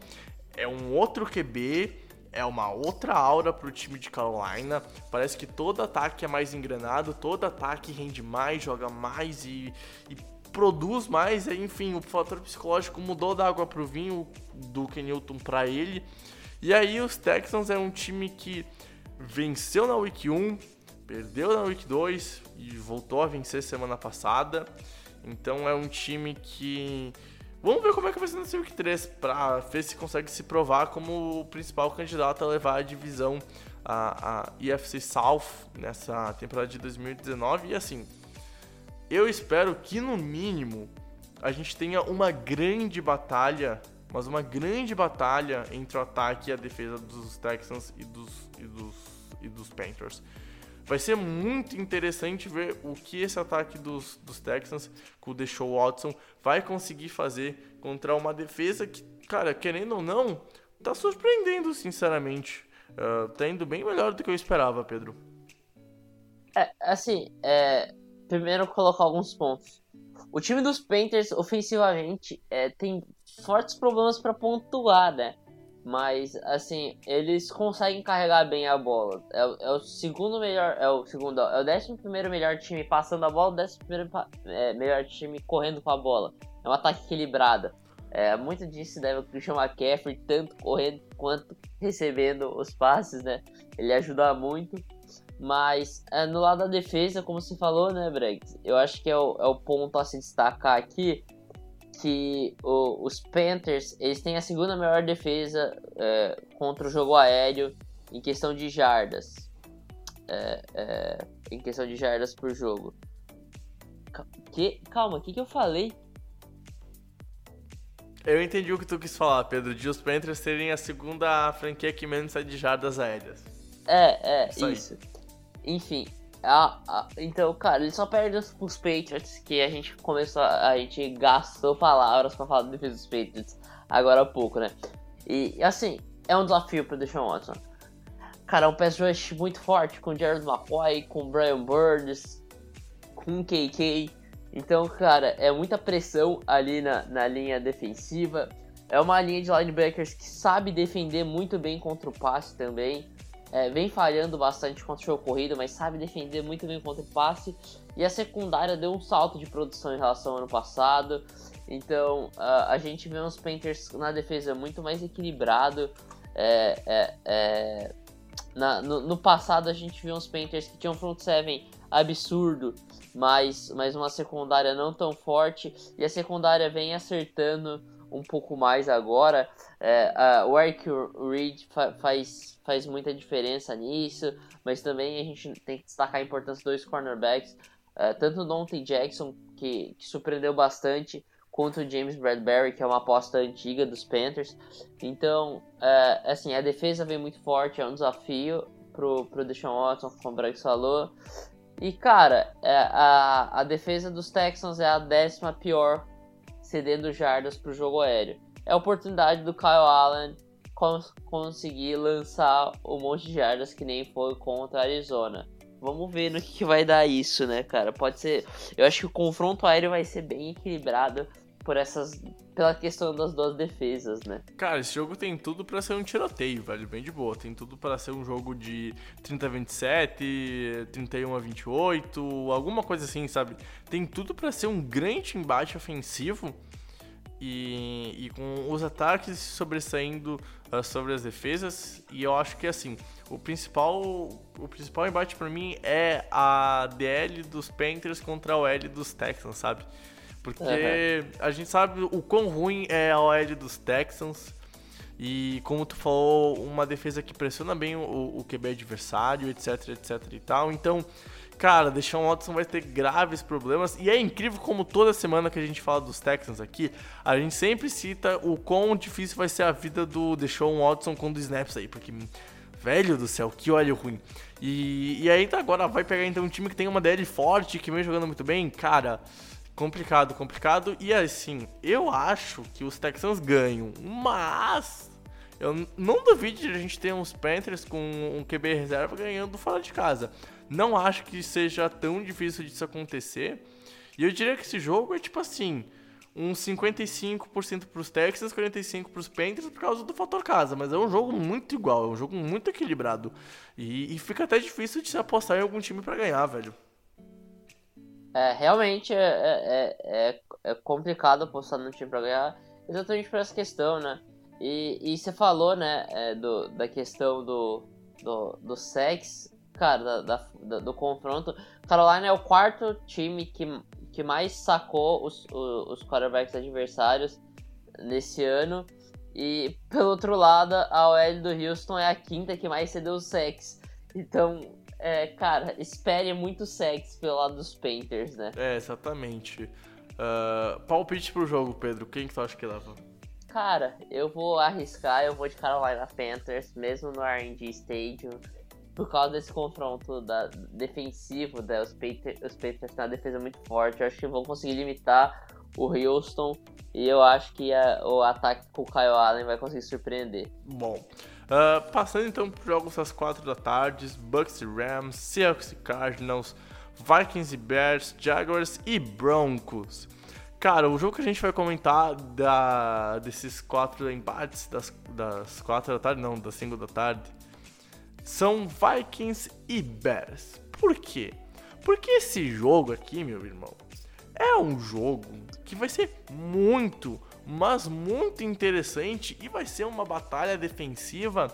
É um outro QB, é uma outra aura pro time de Carolina. Parece que todo ataque é mais engrenado, todo ataque rende mais, joga mais e, e produz mais. Enfim, o fator psicológico mudou da água pro vinho do Kenilton para ele. E aí os Texans é um time que venceu na Week 1, perdeu na Week 2 e voltou a vencer semana passada. Então é um time que. Vamos ver como é que vai ser nesse Week 3 para ver se consegue se provar como o principal candidato a levar a divisão a, a South nessa temporada de 2019. E assim, eu espero que no mínimo a gente tenha uma grande batalha, mas uma grande batalha entre o ataque e a defesa dos Texans e dos, e dos, e dos Panthers. Vai ser muito interessante ver o que esse ataque dos, dos Texans, com o Deshaun Watson, vai conseguir fazer contra uma defesa que, cara, querendo ou não, tá surpreendendo, sinceramente. Uh, tá indo bem melhor do que eu esperava, Pedro. É, assim, é, primeiro colocar alguns pontos. O time dos Panthers, ofensivamente, é, tem fortes problemas para pontuar, né? Mas, assim, eles conseguem carregar bem a bola. É, é, o segundo melhor. É o segundo. É o décimo primeiro melhor time passando a bola, o décimo primeiro é, melhor time correndo com a bola. É um ataque equilibrado. É, muito disso se deve ao Christian McCaffrey, tanto correndo quanto recebendo os passes, né? Ele ajuda muito. Mas é, no lado da defesa, como você falou, né, Bregs? Eu acho que é o, é o ponto a se destacar aqui que o, os Panthers eles têm a segunda melhor defesa é, contra o jogo aéreo em questão de jardas. É, é, em questão de jardas por jogo. Que, calma, o que, que eu falei? Eu entendi o que tu quis falar, Pedro, de os Panthers terem a segunda franquia que menos sai de jardas aéreas. É, é, isso. isso. Enfim, ah, ah, então, cara, ele só perde os, Patriots, que a gente começou, a, gente gastou palavras pra falar do defesa dos Patriots agora há pouco, né? E, assim, é um desafio pro Deshaun Watson. Cara, é um pass rush muito forte, com Jared McCoy, com Brian Burns, com KK. Então, cara, é muita pressão ali na, na linha defensiva. É uma linha de linebackers que sabe defender muito bem contra o passe também. É, vem falhando bastante contra o jogo corrido, mas sabe defender muito bem contra o passe. E a secundária deu um salto de produção em relação ao ano passado. Então uh, a gente vê uns Panthers na defesa muito mais equilibrado. É, é, é na, no, no, passado a gente viu uns Panthers que tinham front seven absurdo, mas, mas uma secundária não tão forte. E a secundária vem acertando um pouco mais agora. É, a, o Eric Reed fa faz, faz muita diferença nisso, mas também a gente tem que destacar a importância dos cornerbacks, é, tanto o Dante Jackson, que, que surpreendeu bastante, quanto o James Bradbury, que é uma aposta antiga dos Panthers. Então, é, assim, a defesa vem muito forte, é um desafio pro, pro Deshaun Watson, como o Brex falou. E, cara, é, a, a defesa dos Texans é a décima pior cedendo jardas para o jogo aéreo. É a oportunidade do Kyle Allen cons conseguir lançar um monte de jardas que nem foi contra a Arizona. Vamos ver no que, que vai dar isso, né, cara? Pode ser. Eu acho que o confronto aéreo vai ser bem equilibrado por essas pela questão das duas defesas, né? Cara, esse jogo tem tudo para ser um tiroteio, velho, bem de boa. Tem tudo para ser um jogo de 30 a 27, 31 a 28, alguma coisa assim, sabe? Tem tudo para ser um grande embate ofensivo. E, e, com os ataques sobressaindo uh, sobre as defesas. E eu acho que assim, o principal, o principal embate para mim é a DL dos Panthers contra a OL dos Texans, sabe? Porque uhum. a gente sabe o quão ruim é a OL dos Texans. E como tu falou, uma defesa que pressiona bem o, o QB adversário, etc, etc e tal. Então, cara, Deshaun Watson vai ter graves problemas. E é incrível como toda semana que a gente fala dos Texans aqui, a gente sempre cita o quão difícil vai ser a vida do Deshaun Watson com os snaps aí. Porque, velho do céu, que olho ruim. E, e aí agora vai pegar então um time que tem uma DL forte, que vem jogando muito bem. Cara, Complicado, complicado. E assim, eu acho que os Texans ganham, mas eu não duvido de a gente ter uns Panthers com um QB reserva ganhando fora de casa. Não acho que seja tão difícil disso acontecer. E eu diria que esse jogo é tipo assim, uns 55% para os Texans, 45% para os Panthers por causa do fator casa. Mas é um jogo muito igual, é um jogo muito equilibrado. E, e fica até difícil de se apostar em algum time para ganhar, velho. É, realmente é, é, é, é complicado apostar no time pra ganhar, exatamente por essa questão, né? E, e você falou, né, é, do, da questão do, do, do sex. cara, da, da- do confronto. Carolina é o quarto time que, que mais sacou os, o- os quarterbacks adversários nesse ano. E pelo outro lado, a OL do Houston é a quinta que mais cedeu sacks. Então, é, cara, espere muito sacks pelo lado dos Panthers, né? É, exatamente. Ah, palpite pro jogo, Pedro. Quem que tu acha que leva? Cara, eu vou arriscar, eu vou de Carolina Panthers, mesmo no R&D Stadium, por causa desse confronto da, defensivo, né? os, Panthers, os Panthers têm uma defesa muito forte, eu acho que vão conseguir limitar o Houston, e eu acho que a- o ataque com o Kyle Allen vai conseguir surpreender. Bom, ah, passando então para jogos às 4 da tarde, Bucks e Rams, Seahawks e Cardinals, Vikings e Bears, Jaguars e Broncos. Cara, o jogo que a gente vai comentar da, desses quatro embates das, das 4 da tarde, não, das 5 da tarde, são Vikings e Bears. Por quê? Porque esse jogo aqui, meu irmão, é um jogo que vai ser muito, mas muito interessante e vai ser uma batalha defensiva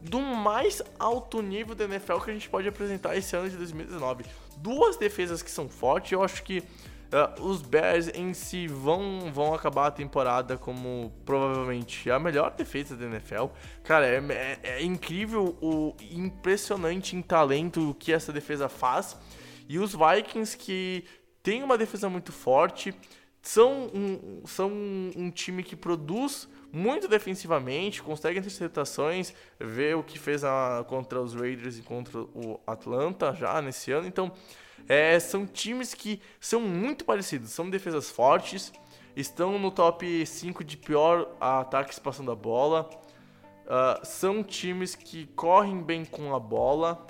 do mais alto nível da NFL que a gente pode apresentar esse ano de 2019. Duas defesas que são fortes, eu acho que ah, os Bears em si vão, vão acabar a temporada como provavelmente a melhor defesa da NFL. Cara, é, é- é incrível o impressionante em talento que essa defesa faz. E os Vikings que tem uma defesa muito forte, são um, são um time que produz muito defensivamente, consegue interceptações, vê o que fez a- contra os Raiders e contra o Atlanta já nesse ano. Então, é, são times que são muito parecidos, são defesas fortes, estão no top 5 de pior ataques passando a bola. Ah, são times que correm bem com a bola,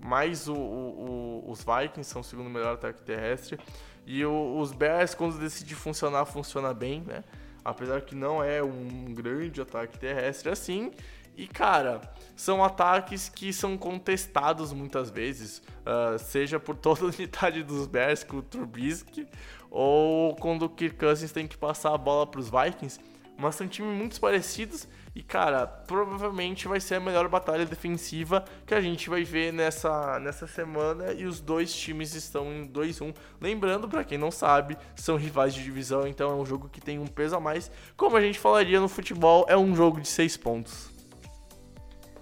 mas o- o- o- os Vikings são o segundo melhor ataque terrestre. E o- os Bears, quando decide funcionar, funciona bem, né? Apesar que não é um grande ataque terrestre assim. E, cara, são ataques que são contestados muitas vezes, ah, seja por toda a *laughs* unidade dos Bears com o Trubisky, ou quando o Kirk Cousins tem que passar a bola para os Vikings. Mas são times muito parecidos e, cara, provavelmente vai ser a melhor batalha defensiva que a gente vai ver nessa, nessa semana. E os dois times estão em 2-1. Lembrando, pra quem não sabe, são rivais de divisão, então é um jogo que tem um peso a mais. Como a gente falaria no futebol, é um jogo de 6 pontos.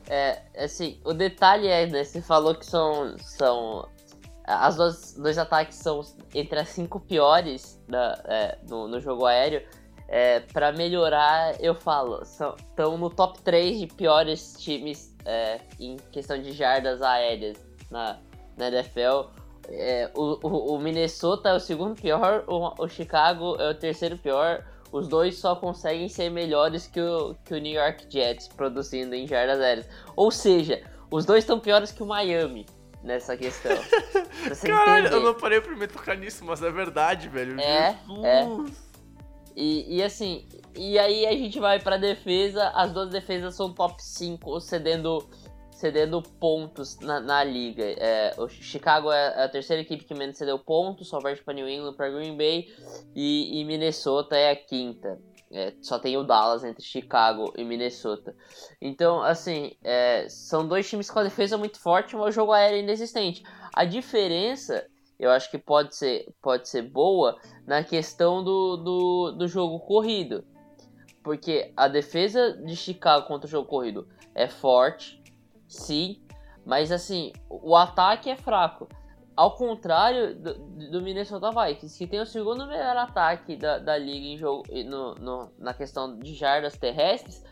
É, assim, o detalhe é, né, você falou que são, são as duas, dois ataques são entre as cinco piores da, é, no, no jogo aéreo. É, para melhorar, eu falo, estão no top 3 de piores times é, em questão de jardas aéreas na, na NFL. É, o, o, o Minnesota é o segundo pior, o, o Chicago é o terceiro pior. Os dois só conseguem ser melhores que o, que o New York Jets produzindo em jardas aéreas. Ou seja, os dois estão piores que o Miami nessa questão. *laughs* Caralho, entender. eu não parei pra me tocar nisso, mas é verdade, velho. É, Jesus. E, e assim, e aí a gente vai pra defesa, as duas defesas são top 5, cedendo, cedendo pontos na, na liga. É, o Chicago é a terceira equipe que menos cedeu pontos, só perde pra New England, pra Green Bay, e, e Minnesota é a quinta. É, só tem o Dallas entre Chicago e Minnesota. Então, assim, é, são dois times com a defesa muito forte, mas o jogo aéreo é inexistente. A diferença, eu acho que pode ser, pode ser boa na questão do, do, do jogo corrido. Porque a defesa de Chicago contra o jogo corrido é forte, sim, mas assim, o ataque é fraco. Ao contrário do, do Minnesota Vikings, que tem o segundo melhor ataque da, da liga em jogo, no, no- na questão de jardas terrestres,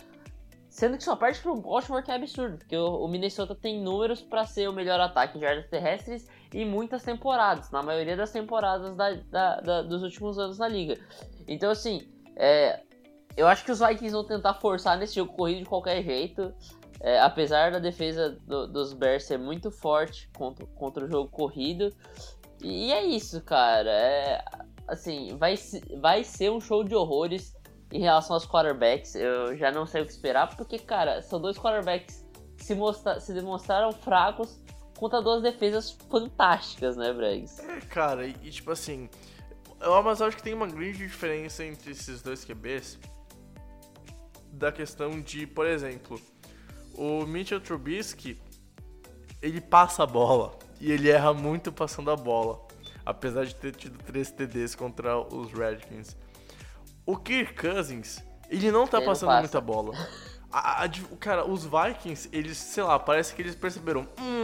sendo que só perde para o Baltimore, que é absurdo, porque o Minnesota tem números para ser o melhor ataque em jardas terrestres em muitas temporadas, na maioria das temporadas da- da- da- dos últimos anos na liga. Então, assim, é, eu acho que os Vikings vão tentar forçar nesse jogo corrido de qualquer jeito. é, apesar da defesa do- dos Bears ser muito forte contra, contra o jogo corrido. E, é isso, cara. É, assim, vai, vai ser um show de horrores em relação aos quarterbacks. Eu já não sei o que esperar, porque, cara, são dois quarterbacks que se, mostra, se demonstraram fracos contra duas defesas fantásticas, né, Bregs? É, cara, e, e tipo assim, eu, mas acho que tem uma grande diferença entre esses dois QBs da questão de, por exemplo, o Mitchell Trubisky, ele passa a bola e ele erra muito passando a bola, apesar de ter tido 3 TDs contra os Redskins. O Kirk Cousins, ele não tá Ele não passando passa. muita bola. A- a- cara, os Vikings, eles, sei lá, parece que eles perceberam, hum,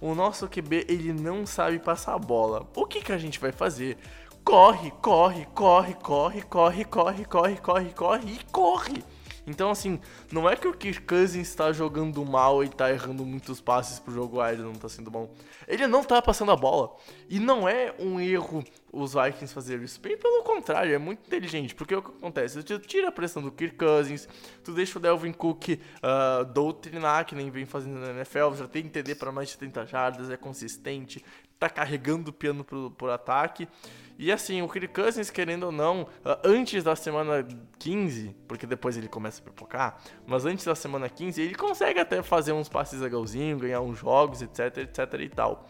o nosso QB, ele não sabe passar a bola. O que que a gente vai fazer? Corre, corre, corre, corre, corre, corre, corre, corre, corre e corre. Então, assim, não é que o Kirk Cousins está jogando mal e tá errando muitos passes pro jogo aéreo, não tá sendo bom. Ele não tá passando a bola. E não é um erro os Vikings fazerem isso. Bem pelo contrário, é muito inteligente. Porque o que acontece? Tu tira a pressão do Kirk Cousins, tu deixa o Delvin Cook ah, doutrinar, que nem vem fazendo na NFL, já tem TD para mais de 30 jardas, é consistente, tá carregando o piano pro, pro ataque. E assim, o Kirk Cousins, querendo ou não, ah, antes da semana 15, porque depois ele começa a pipocar, mas antes da semana 15, ele consegue até fazer uns passes legalzinhos, ganhar uns jogos, etc, etc e tal.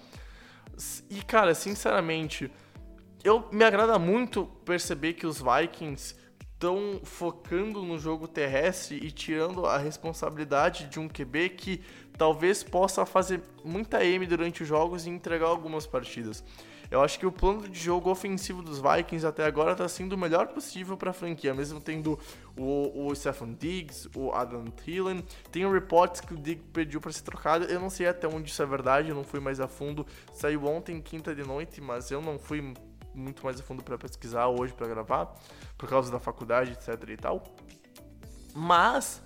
E cara, sinceramente, eu me agrada muito perceber que os Vikings estão focando no jogo terrestre e tirando a responsabilidade de um QB que talvez possa fazer muita M durante os jogos e entregar algumas partidas. Eu acho que o plano de jogo ofensivo dos Vikings até agora está sendo o melhor possível para a franquia, mesmo tendo o, o Stephen Diggs, o Adam Thielen. Tem reportes que o Diggs pediu para ser trocado. Eu não sei até onde isso é verdade, eu não fui mais a fundo. Saiu ontem, quinta de noite, mas eu não fui muito mais a fundo para pesquisar hoje para gravar, por causa da faculdade, etc e tal. Mas,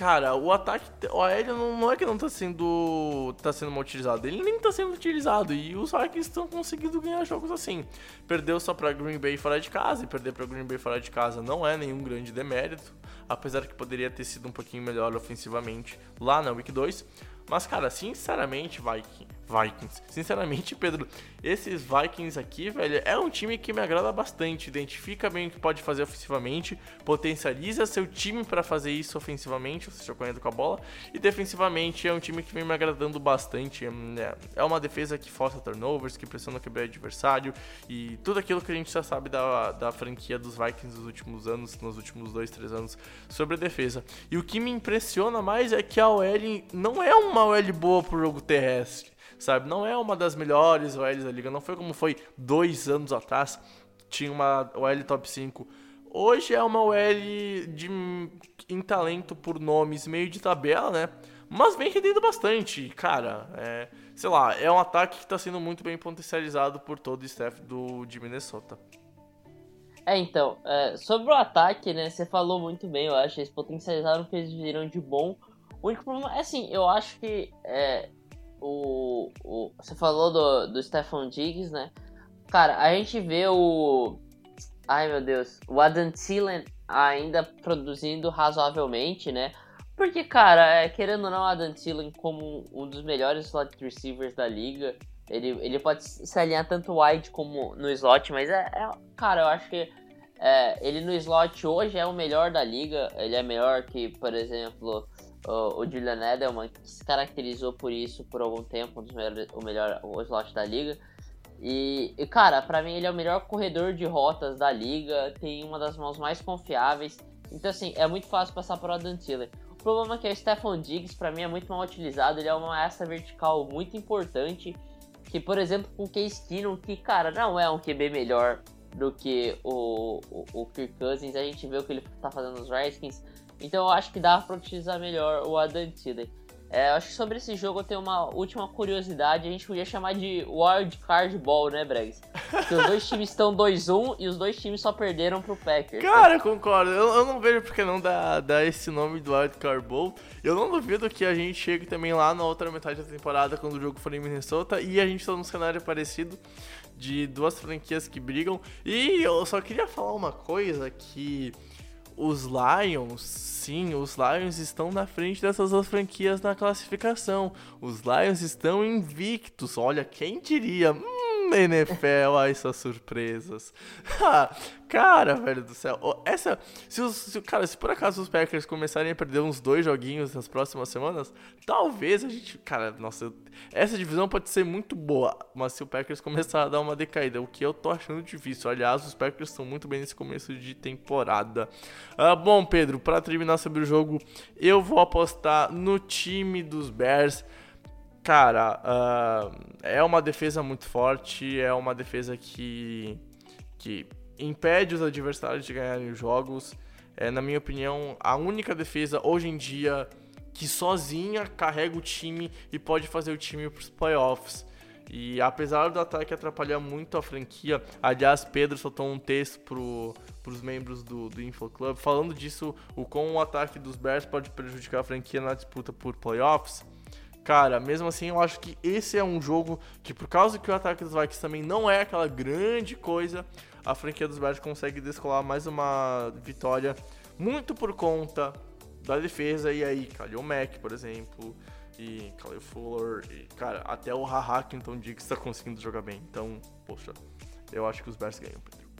cara, o ataque, o aéreo não, não é que não tá sendo tá sendo mal utilizado, ele nem tá sendo utilizado e os Vikings estão conseguindo ganhar jogos assim. Perdeu só para Green Bay fora de casa e perder para Green Bay fora de casa não é nenhum grande demérito, apesar que poderia ter sido um pouquinho melhor ofensivamente lá na Week 2. Mas, cara, sinceramente, Viking, Vikings, sinceramente, Pedro, esses Vikings aqui, velho, é um time que me agrada bastante. Identifica bem o que pode fazer ofensivamente, potencializa seu time pra fazer isso ofensivamente, ou seja, correndo com a bola, e defensivamente é um time que vem me agradando bastante. É- É uma defesa que força turnovers, que pressiona quebrar adversário, e tudo aquilo que a gente já sabe da, da franquia dos Vikings nos últimos anos, nos últimos dois, três anos, sobre a defesa. E o que me impressiona mais é que a OL não é uma OL boa pro jogo terrestre, sabe? Não é uma das melhores OLs da liga, não foi como foi dois anos atrás, tinha uma OL top 5. Hoje é uma OL de, em talento por nomes meio de tabela, né? Mas vem rendendo bastante, cara. É, sei lá, é um ataque que tá sendo muito bem potencializado por todo o staff do, de Minnesota. É, então, é, sobre o ataque, né, você falou muito bem, eu acho, eles potencializaram o que eles viram de bom. O único problema é assim, eu acho que é, o, o. Você falou do, do Stefan Diggs, né? Cara, a gente vê o. Ai meu Deus, o Adam Thielen ainda produzindo razoavelmente, né? Porque, cara, é, querendo ou não, o Adam Thielen como um dos melhores slot receivers da liga, ele, ele pode se alinhar tanto wide como no slot, mas é, é- cara, eu acho que é, ele no slot hoje é o melhor da liga. Ele é melhor que, por exemplo, o, Julian Edelman, que se caracterizou por isso por algum tempo, um dos melhores, o melhor o slot da liga. E, e, cara, pra mim ele é o melhor corredor de rotas da liga, tem uma das mãos mais confiáveis. Então, assim, é muito fácil passar por Adam Thielen. O problema é que o Stephon Diggs, pra mim, é muito mal utilizado. Ele é uma essa vertical muito importante. Que, por exemplo, com o Case Keenum, que, cara, não é um QB melhor do que o, o, o Kirk Cousins. A gente vê o que ele tá fazendo nos Redskins. Então eu acho que dá pra utilizar melhor o Adam Thielen. É, acho que sobre esse jogo eu tenho uma última curiosidade. A gente podia chamar de Wild Card Ball, né, Bregs? Que os dois times estão 2-1 e os dois times só perderam pro Packers. Cara, eu concordo. Eu, eu não vejo porque não dá esse nome do Wild Card Bowl. Eu não duvido que a gente chegue também lá na outra metade da temporada, quando o jogo for em Minnesota, e a gente tá num cenário parecido de duas franquias que brigam. E eu só queria falar uma coisa que os Lions, sim, os Lions estão na frente dessas duas franquias na classificação. Os Lions estão invictos. Olha, quem diria? Hum, NFL, ai, essas surpresas. *laughs* Ah, cara, velho do céu. Essa, se os, se- cara, se por acaso os Packers começarem a perder uns dois joguinhos nas próximas semanas, talvez a gente, cara, nossa, essa divisão pode ser muito boa, mas se o Packers começar a dar uma decaída, o que eu tô achando difícil. Aliás, os Packers estão muito bem nesse começo de temporada. Ah, bom, Pedro, pra terminar sobre o jogo, eu vou apostar no time dos Bears. Cara, uh, é uma defesa muito forte, é uma defesa que, que impede os adversários de ganharem os jogos. É, na minha opinião, a única defesa hoje em dia que sozinha carrega o time e pode fazer o time para os playoffs. E apesar do ataque atrapalhar muito a franquia, aliás, Pedro soltou um texto para os membros do, do Info Club falando disso, o como o ataque dos Bears pode prejudicar a franquia na disputa por playoffs. Cara, mesmo assim, eu acho que esse é um jogo que, por causa que o ataque dos Vikings também não é aquela grande coisa, a franquia dos Bears consegue descolar mais uma vitória, muito por conta da defesa. E aí, Kalil Mack, por exemplo, e Khalil Fuller, e, cara, até o Hackington Diggs está conseguindo jogar bem. Então, poxa, eu acho que os Bears ganham, Pedro.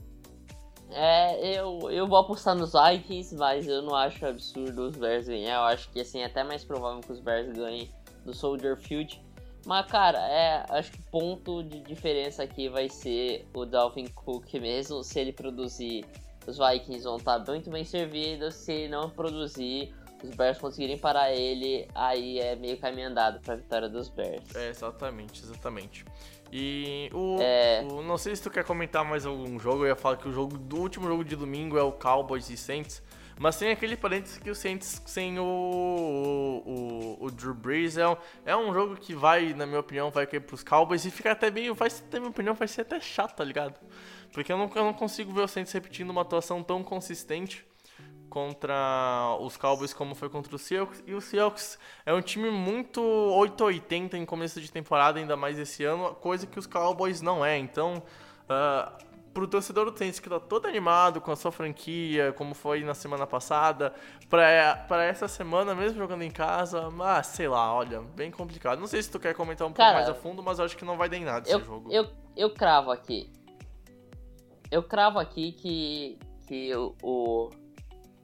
É, eu, eu vou apostar nos Vikings, mas eu não acho absurdo os Bears ganhar. Eu acho que assim, é até mais provável que os Bears ganhem do Soldier Field. Mas, cara, é, acho que o ponto de diferença aqui vai ser o Dalvin Cook mesmo. Se ele produzir, os Vikings vão estar muito bem servidos. Se não produzir, os Bears conseguirem parar ele, aí é meio caminho andado para a vitória dos Bears. É, exatamente, exatamente. E o, É. o- Não sei se tu quer comentar mais algum jogo. Eu ia falar que o jogo do último jogo de domingo é o Cowboys e Saints. Mas tem aquele parênteses que o Saints sem o, o, o Drew Brees é um, é um jogo que vai, na minha opinião, vai cair pros Cowboys e fica até bem. Vai, na minha opinião, vai ser até chato, tá ligado? Porque eu não, eu não consigo ver o Saints repetindo uma atuação tão consistente contra os Cowboys como foi contra o Seahawks. E o Seahawks é um time muito 880 em começo de temporada, ainda mais esse ano, coisa que os Cowboys não é. Então, ah, pro torcedor do Saints que tá todo animado com a sua franquia, como foi na semana passada, pra, pra essa semana, mesmo jogando em casa, ah, sei lá, olha, bem complicado. Não sei se tu quer comentar um Cara, pouco mais a fundo, mas eu acho que não vai dar em nada esse Eu, jogo. eu, eu cravo aqui. Eu cravo aqui que, que o, o-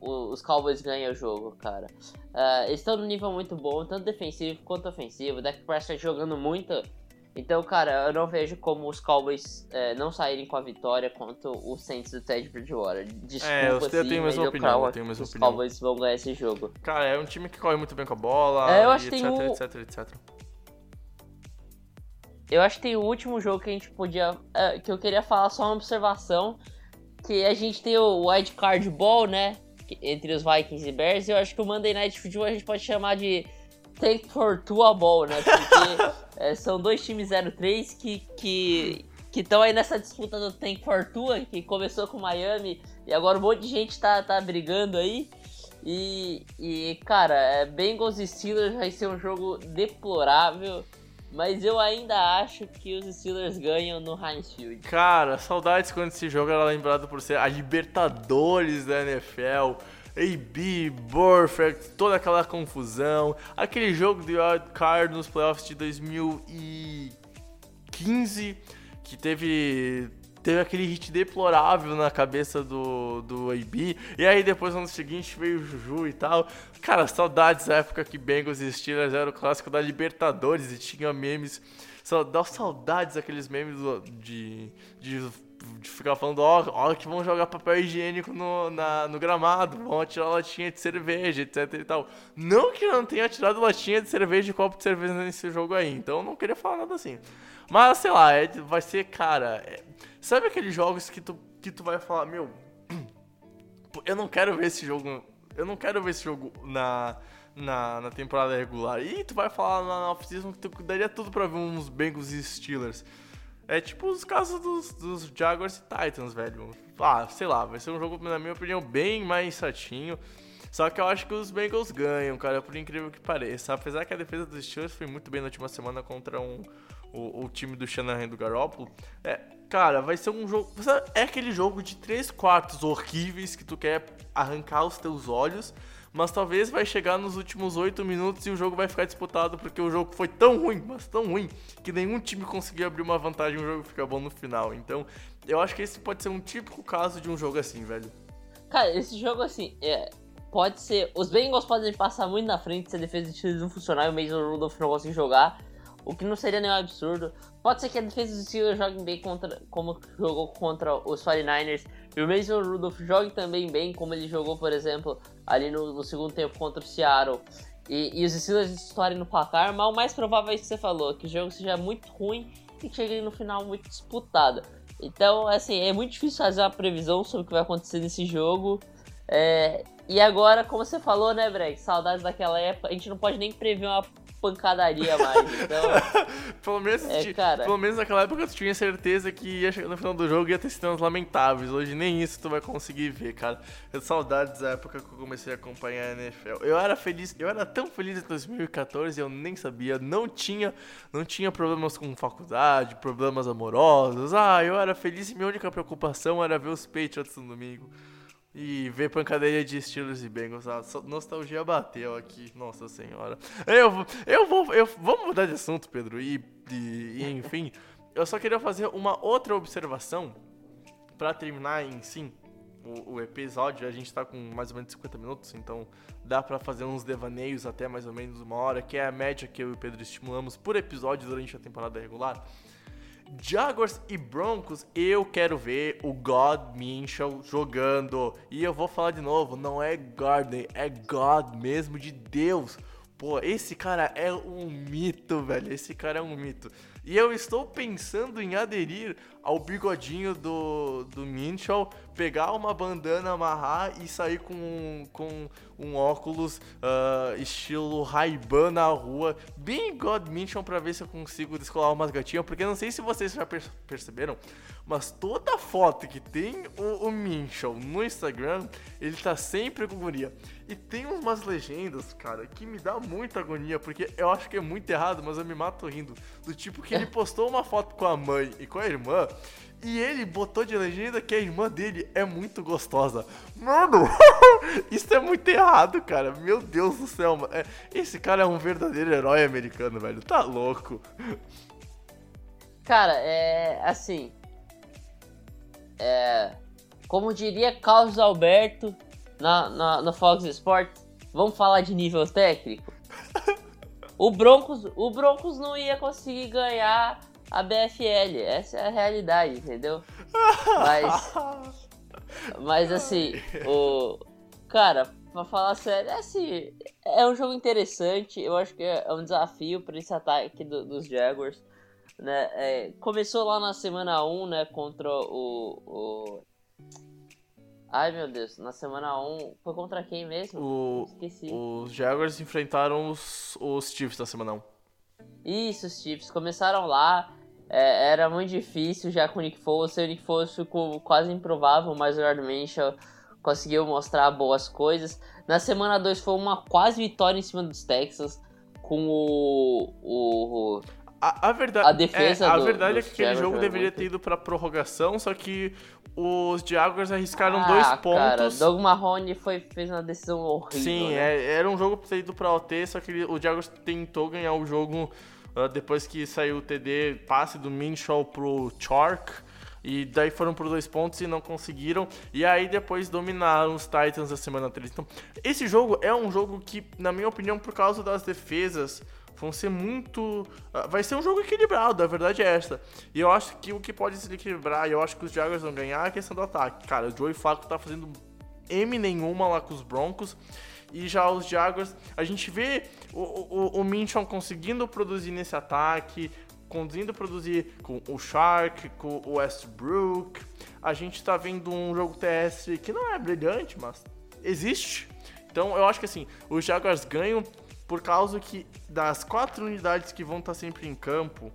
os Cowboys ganham o jogo, cara. Ah, eles estão num nível muito bom, tanto defensivo quanto ofensivo. O Dak Prescott jogando muito. Então, cara, eu não vejo como os Cowboys eh, não saírem com a vitória contra o Saints do Ted Bridgewater. Desculpa, É, eu assim, tenho a mas mesma opinião, eu tenho a mesma os opinião. Cowboys vão ganhar esse jogo. Cara, é um time que corre muito bem com a bola, É, eu acho etc, tem um- etc, etc. Eu acho que tem o último jogo que a gente podia. é, que eu queria falar só uma observação. Que a gente tem o Wild Card Ball, né? Entre os Vikings e Bears. E eu acho que o Monday Night Football a gente pode chamar de Take for Tua Ball, né? Porque *laughs* é, são dois times 0-3 que. que que estão aí nessa disputa do Tank for Tua, que começou com Miami e agora um monte de gente tá, tá brigando aí. E, e, cara, é, Bengals e Steelers vai ser um jogo deplorável. Mas eu ainda acho que os Steelers ganham no Heinz Field. Cara, saudades quando esse jogo era lembrado por ser a Libertadores da NFL. AB, Burfict, toda aquela confusão. Aquele jogo de wild card nos playoffs de 2015 que teve teve aquele hit deplorável na cabeça do, do AB. E aí depois no ano seguinte veio o Juju e tal. Cara, saudades da época que Bengals e Steelers era o clássico da Libertadores e tinha memes. Dá saudades daqueles memes de, de, de ficar falando, ó, ó que vão jogar papel higiênico no, na, no gramado, vão atirar latinha de cerveja, etc e tal. Não que eu não tenha tirado latinha de cerveja e copo de cerveja nesse jogo aí, então eu não queria falar nada assim. Mas, sei lá, é- vai ser, cara. é- sabe aqueles jogos que tu, que tu vai falar, meu. *clears throat* Eu não quero ver esse jogo. Eu não quero ver esse jogo na, na, na temporada regular. E tu vai falar na, na off-season que tu daria tudo pra ver uns Bengals e Steelers. É tipo os casos dos, dos Jaguars e Titans, velho. Ah, sei lá, vai ser um jogo, na minha opinião, bem mais chatinho. Só que eu acho que os Bengals ganham, cara, por incrível que pareça. Apesar que a defesa dos Steelers foi muito bem na última semana contra um, o, o time do Shanahan do Garoppolo. É, cara, vai ser um jogo. É aquele jogo de três quartos horríveis que tu quer arrancar os teus olhos. Mas talvez vai chegar nos últimos oito minutos e o jogo vai ficar disputado porque o jogo foi tão ruim, mas tão ruim, que nenhum time conseguiu abrir uma vantagem e o jogo fica bom no final. Então, eu acho que esse pode ser um típico caso de um jogo assim, velho. Cara, esse jogo assim, é, pode ser. Os Bengals podem passar muito na frente se a defesa de Steelers não funcionar e o Mason Rudolph não conseguir jogar. O que não seria nenhum absurdo. Pode ser que a defesa dos Steelers jogue bem contra, como jogou contra os 49ers. E o Mason Rudolph jogue também bem, como ele jogou, por exemplo, ali no, no segundo tempo contra o Seattle. e, e os Steelers estourem no placar, mas o mais provável é isso que você falou, que o jogo seja muito ruim e que chegue no final muito disputado. Então, assim, é muito difícil fazer uma previsão sobre o que vai acontecer nesse jogo. É, e agora, como você falou, né, Breck? Saudades daquela época. A gente não pode nem prever uma pancadaria mais. Então, *laughs* pelo, menos, é, cara... pelo menos naquela época tu tinha certeza que ia chegar no final do jogo e ia ter cenas lamentáveis. Hoje nem isso tu vai conseguir ver, cara. Eu saudades da época que eu comecei a acompanhar a NFL. Eu era feliz, eu era tão feliz em 2014, eu nem sabia, não tinha, não tinha problemas com faculdade, problemas amorosos. Ah, eu era feliz e minha única preocupação era ver os Patriots no domingo. E ver pancadaria de estilos e Bengals. A nostalgia bateu aqui, nossa senhora. Eu, eu vou. Eu, vamos mudar de assunto, Pedro. E, e, e enfim, eu só queria fazer uma outra observação para terminar em sim o, o, episódio. A gente tá com mais ou menos 50 minutos, então dá para fazer uns devaneios até mais ou menos uma hora, que é a média que eu e o Pedro estimulamos por episódio durante a temporada regular. Jaguars e Broncos, eu quero ver o God Minchel jogando. E eu vou falar de novo, não é Garden, é God mesmo de Deus. Pô, esse cara é um mito, velho. Esse cara é um mito. E eu estou pensando em aderir ao bigodinho do, do Minchel, pegar uma bandana, amarrar e sair com, com um óculos uh, estilo Ray-Ban na rua, bem God Minchel, pra ver se eu consigo descolar umas gatinhas, porque não sei se vocês já perceberam, mas toda foto que tem o, o Minchel no Instagram, ele tá sempre com guria. E tem umas legendas, cara, que me dá muita agonia, porque eu acho que é muito errado, mas eu me mato rindo. Do tipo que ele postou uma foto com a mãe e com a irmã, e ele botou de legenda que a irmã dele é muito gostosa. Mano, *laughs* isso é muito errado, cara. Meu Deus do céu, mano. É, esse cara é um verdadeiro herói americano, velho. Tá louco. Cara, é. Assim. É. Como diria Carlos Alberto na, na, na Fox Sports, vamos falar de nível técnico? *laughs* O Broncos, o Broncos não ia conseguir ganhar a BFL. Essa é a realidade, entendeu? *laughs* Mas. Mas assim, o. Cara, pra falar sério, é assim. É um jogo interessante. Eu acho que é um desafio para esse ataque do, dos Jaguars. Né? É, começou lá na semana 1, né? Contra o, o. Ai meu Deus, na semana 1 foi contra quem mesmo? O, Esqueci. Os Jaguars enfrentaram os, os Chiefs na semana 1. Isso, os Chiefs começaram lá. É, era muito difícil já com o Nick Foles. O Nick Foles ficou quase improvável, mas o Lord Minshew conseguiu mostrar boas coisas. Na semana 2 foi uma quase vitória em cima dos Texans com o, o, a, a, verdade, a defesa é, a do, verdade é que aquele jogo deveria ter ido pra prorrogação, só que os Jaguars arriscaram ah, dois pontos. Cara, Doug Marrone foi, fez uma decisão horrível. Sim, né? é, era um jogo pra ter ido pra OT, só que o Jaguars tentou ganhar o jogo uh, depois que saiu o TD, passe do Minshaw pro Chark. E daí foram por dois pontos e não conseguiram. E aí depois dominaram os Titans na semana 3. Então, esse jogo é um jogo que, na minha opinião, por causa das defesas, vão ser muito. Uh, vai ser um jogo equilibrado, a verdade é essa. E eu acho que o que pode se equilibrar, e eu acho que os Jaguars vão ganhar, é a questão do ataque. Cara, o Joey Flacco tá fazendo M nenhuma lá com os Broncos. E já os Jaguars, a gente vê o, o, o Minchon conseguindo produzir nesse ataque, conseguindo produzir com o Shark, com o Westbrook. A gente tá vendo um jogo terrestre que não é brilhante, mas existe. Então eu acho que assim, os Jaguars ganham por causa que das quatro unidades que vão estar tá sempre em campo,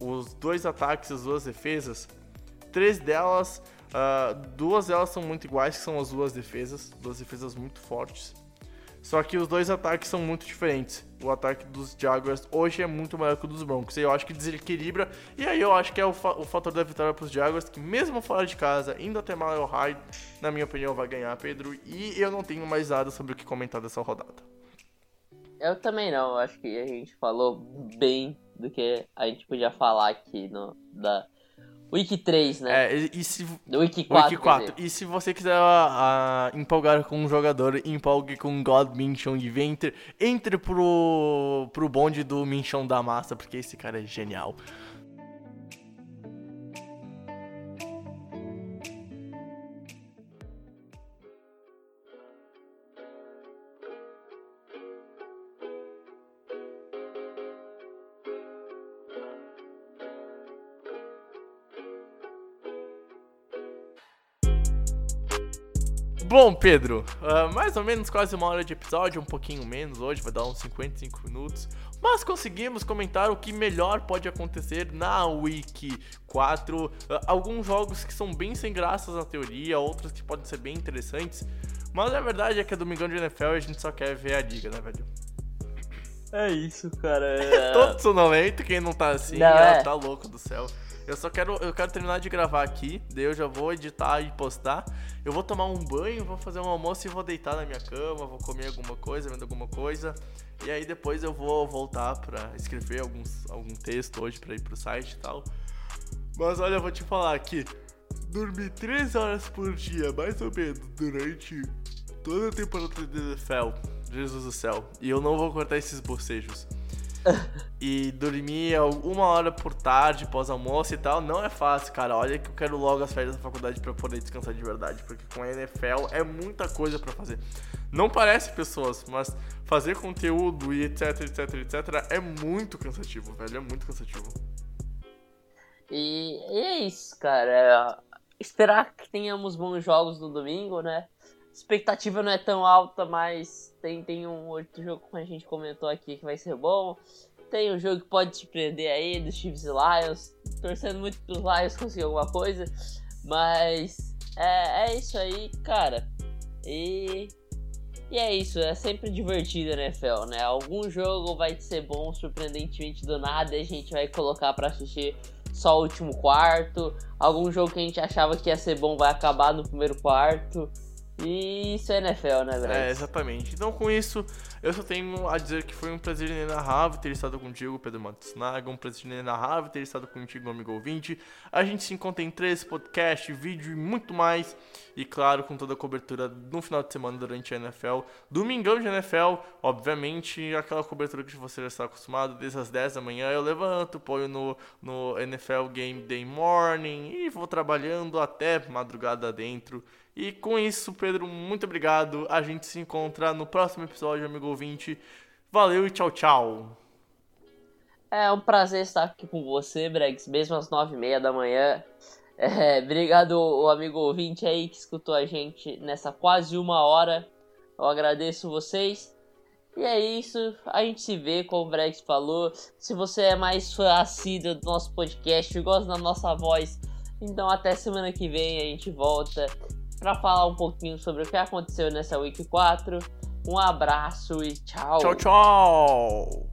os dois ataques as duas defesas, três delas, uh, duas delas são muito iguais, que são as duas defesas, duas defesas muito fortes. Só que os dois ataques são muito diferentes. O ataque dos Jaguars hoje é muito maior que o dos Broncos. E eu acho que desequilibra. E aí eu acho que é o, fa o fator da vitória para os Jaguars, que mesmo fora de casa, indo até Mile High, na minha opinião, vai ganhar, Pedro. E eu não tenho mais nada sobre o que comentar dessa rodada. Eu também não. Eu acho que a gente falou bem do que a gente podia falar aqui no, da, Week 3, né? É, e se. Week 4. Week 4. E se você quiser uh, empolgar com um jogador, empolgue com God Minchon e Venter, entre pro, pro bonde do Minchon da massa, porque esse cara é genial. Bom, Pedro, uh, mais ou menos quase uma hora de episódio, um pouquinho menos hoje, vai dar uns 55 minutos. Mas conseguimos comentar o que melhor pode acontecer na Week 4. Uh, alguns jogos que são bem sem graças na teoria, outros que podem ser bem interessantes. Mas a verdade é que é domingão de NFL e a gente só quer ver a liga, né, velho? É isso, cara. *laughs* É... Todo sonolento, quem não tá assim, Não, é. tá louco do céu. Eu só quero, eu quero terminar de gravar aqui, daí eu já vou editar e postar. Eu vou tomar um banho, vou fazer um almoço e vou deitar na minha cama, vou comer alguma coisa, vendo alguma coisa. E aí depois eu vou voltar pra escrever alguns, algum texto hoje pra ir pro site e tal. Mas olha, eu vou te falar aqui. Dormir 3 horas por dia, mais ou menos, durante toda a temporada de NFL. Jesus do céu. E eu não vou cortar esses bocejos. E dormir uma hora por tarde, pós-almoço e tal, não é fácil, cara. Olha que eu quero logo as férias da faculdade pra poder descansar de verdade. Porque com a NFL é muita coisa pra fazer. Não parece pessoas, mas fazer conteúdo e etc, etc, etc é muito cansativo, velho. É muito cansativo. E, e é isso, cara. É, esperar que tenhamos bons jogos no domingo, né? Expectativa não é tão alta, mas tem, tem um outro jogo que a gente comentou aqui que vai ser bom. Tem um jogo que pode te prender aí, dos Chiefs e Lions. Torcendo muito pros Lions conseguir alguma coisa. Mas é, é isso aí, cara. E, e é isso, é sempre divertido a NFL, né? Algum jogo vai ser bom, surpreendentemente do nada, e a gente vai colocar para assistir só o último quarto. Algum jogo que a gente achava que ia ser bom vai acabar no primeiro quarto. E isso é NFL, né, Greg? É, exatamente. Então, com isso, eu só tenho a dizer que foi um prazer inenarrável ter estado contigo, Pedro Matsunaga. Um prazer inenarrável ter estado contigo, amigo ouvinte. A gente se encontra em três podcasts, vídeo e muito mais. E, claro, com toda a cobertura no final de semana durante a NFL. Domingão de NFL, obviamente, aquela cobertura que você já está acostumado. Desde as 10 da manhã eu levanto, ponho no, no NFL Game Day Morning e vou trabalhando até madrugada dentro. E com isso, Pedro, muito obrigado. A gente se encontra no próximo episódio, amigo ouvinte. Valeu e tchau, tchau. É um prazer estar aqui com você, Bregs, mesmo às nove e meia da manhã. É, *laughs* obrigado, o amigo ouvinte aí que escutou a gente nessa quase uma hora. Eu agradeço vocês. E é isso, a gente se vê, como o Bregs falou. Se você é mais fã assíduo do nosso podcast, gosta da nossa voz, então até semana que vem a gente volta para falar um pouquinho sobre o que aconteceu nessa Week 4. Um abraço e tchau. Tchau, tchau.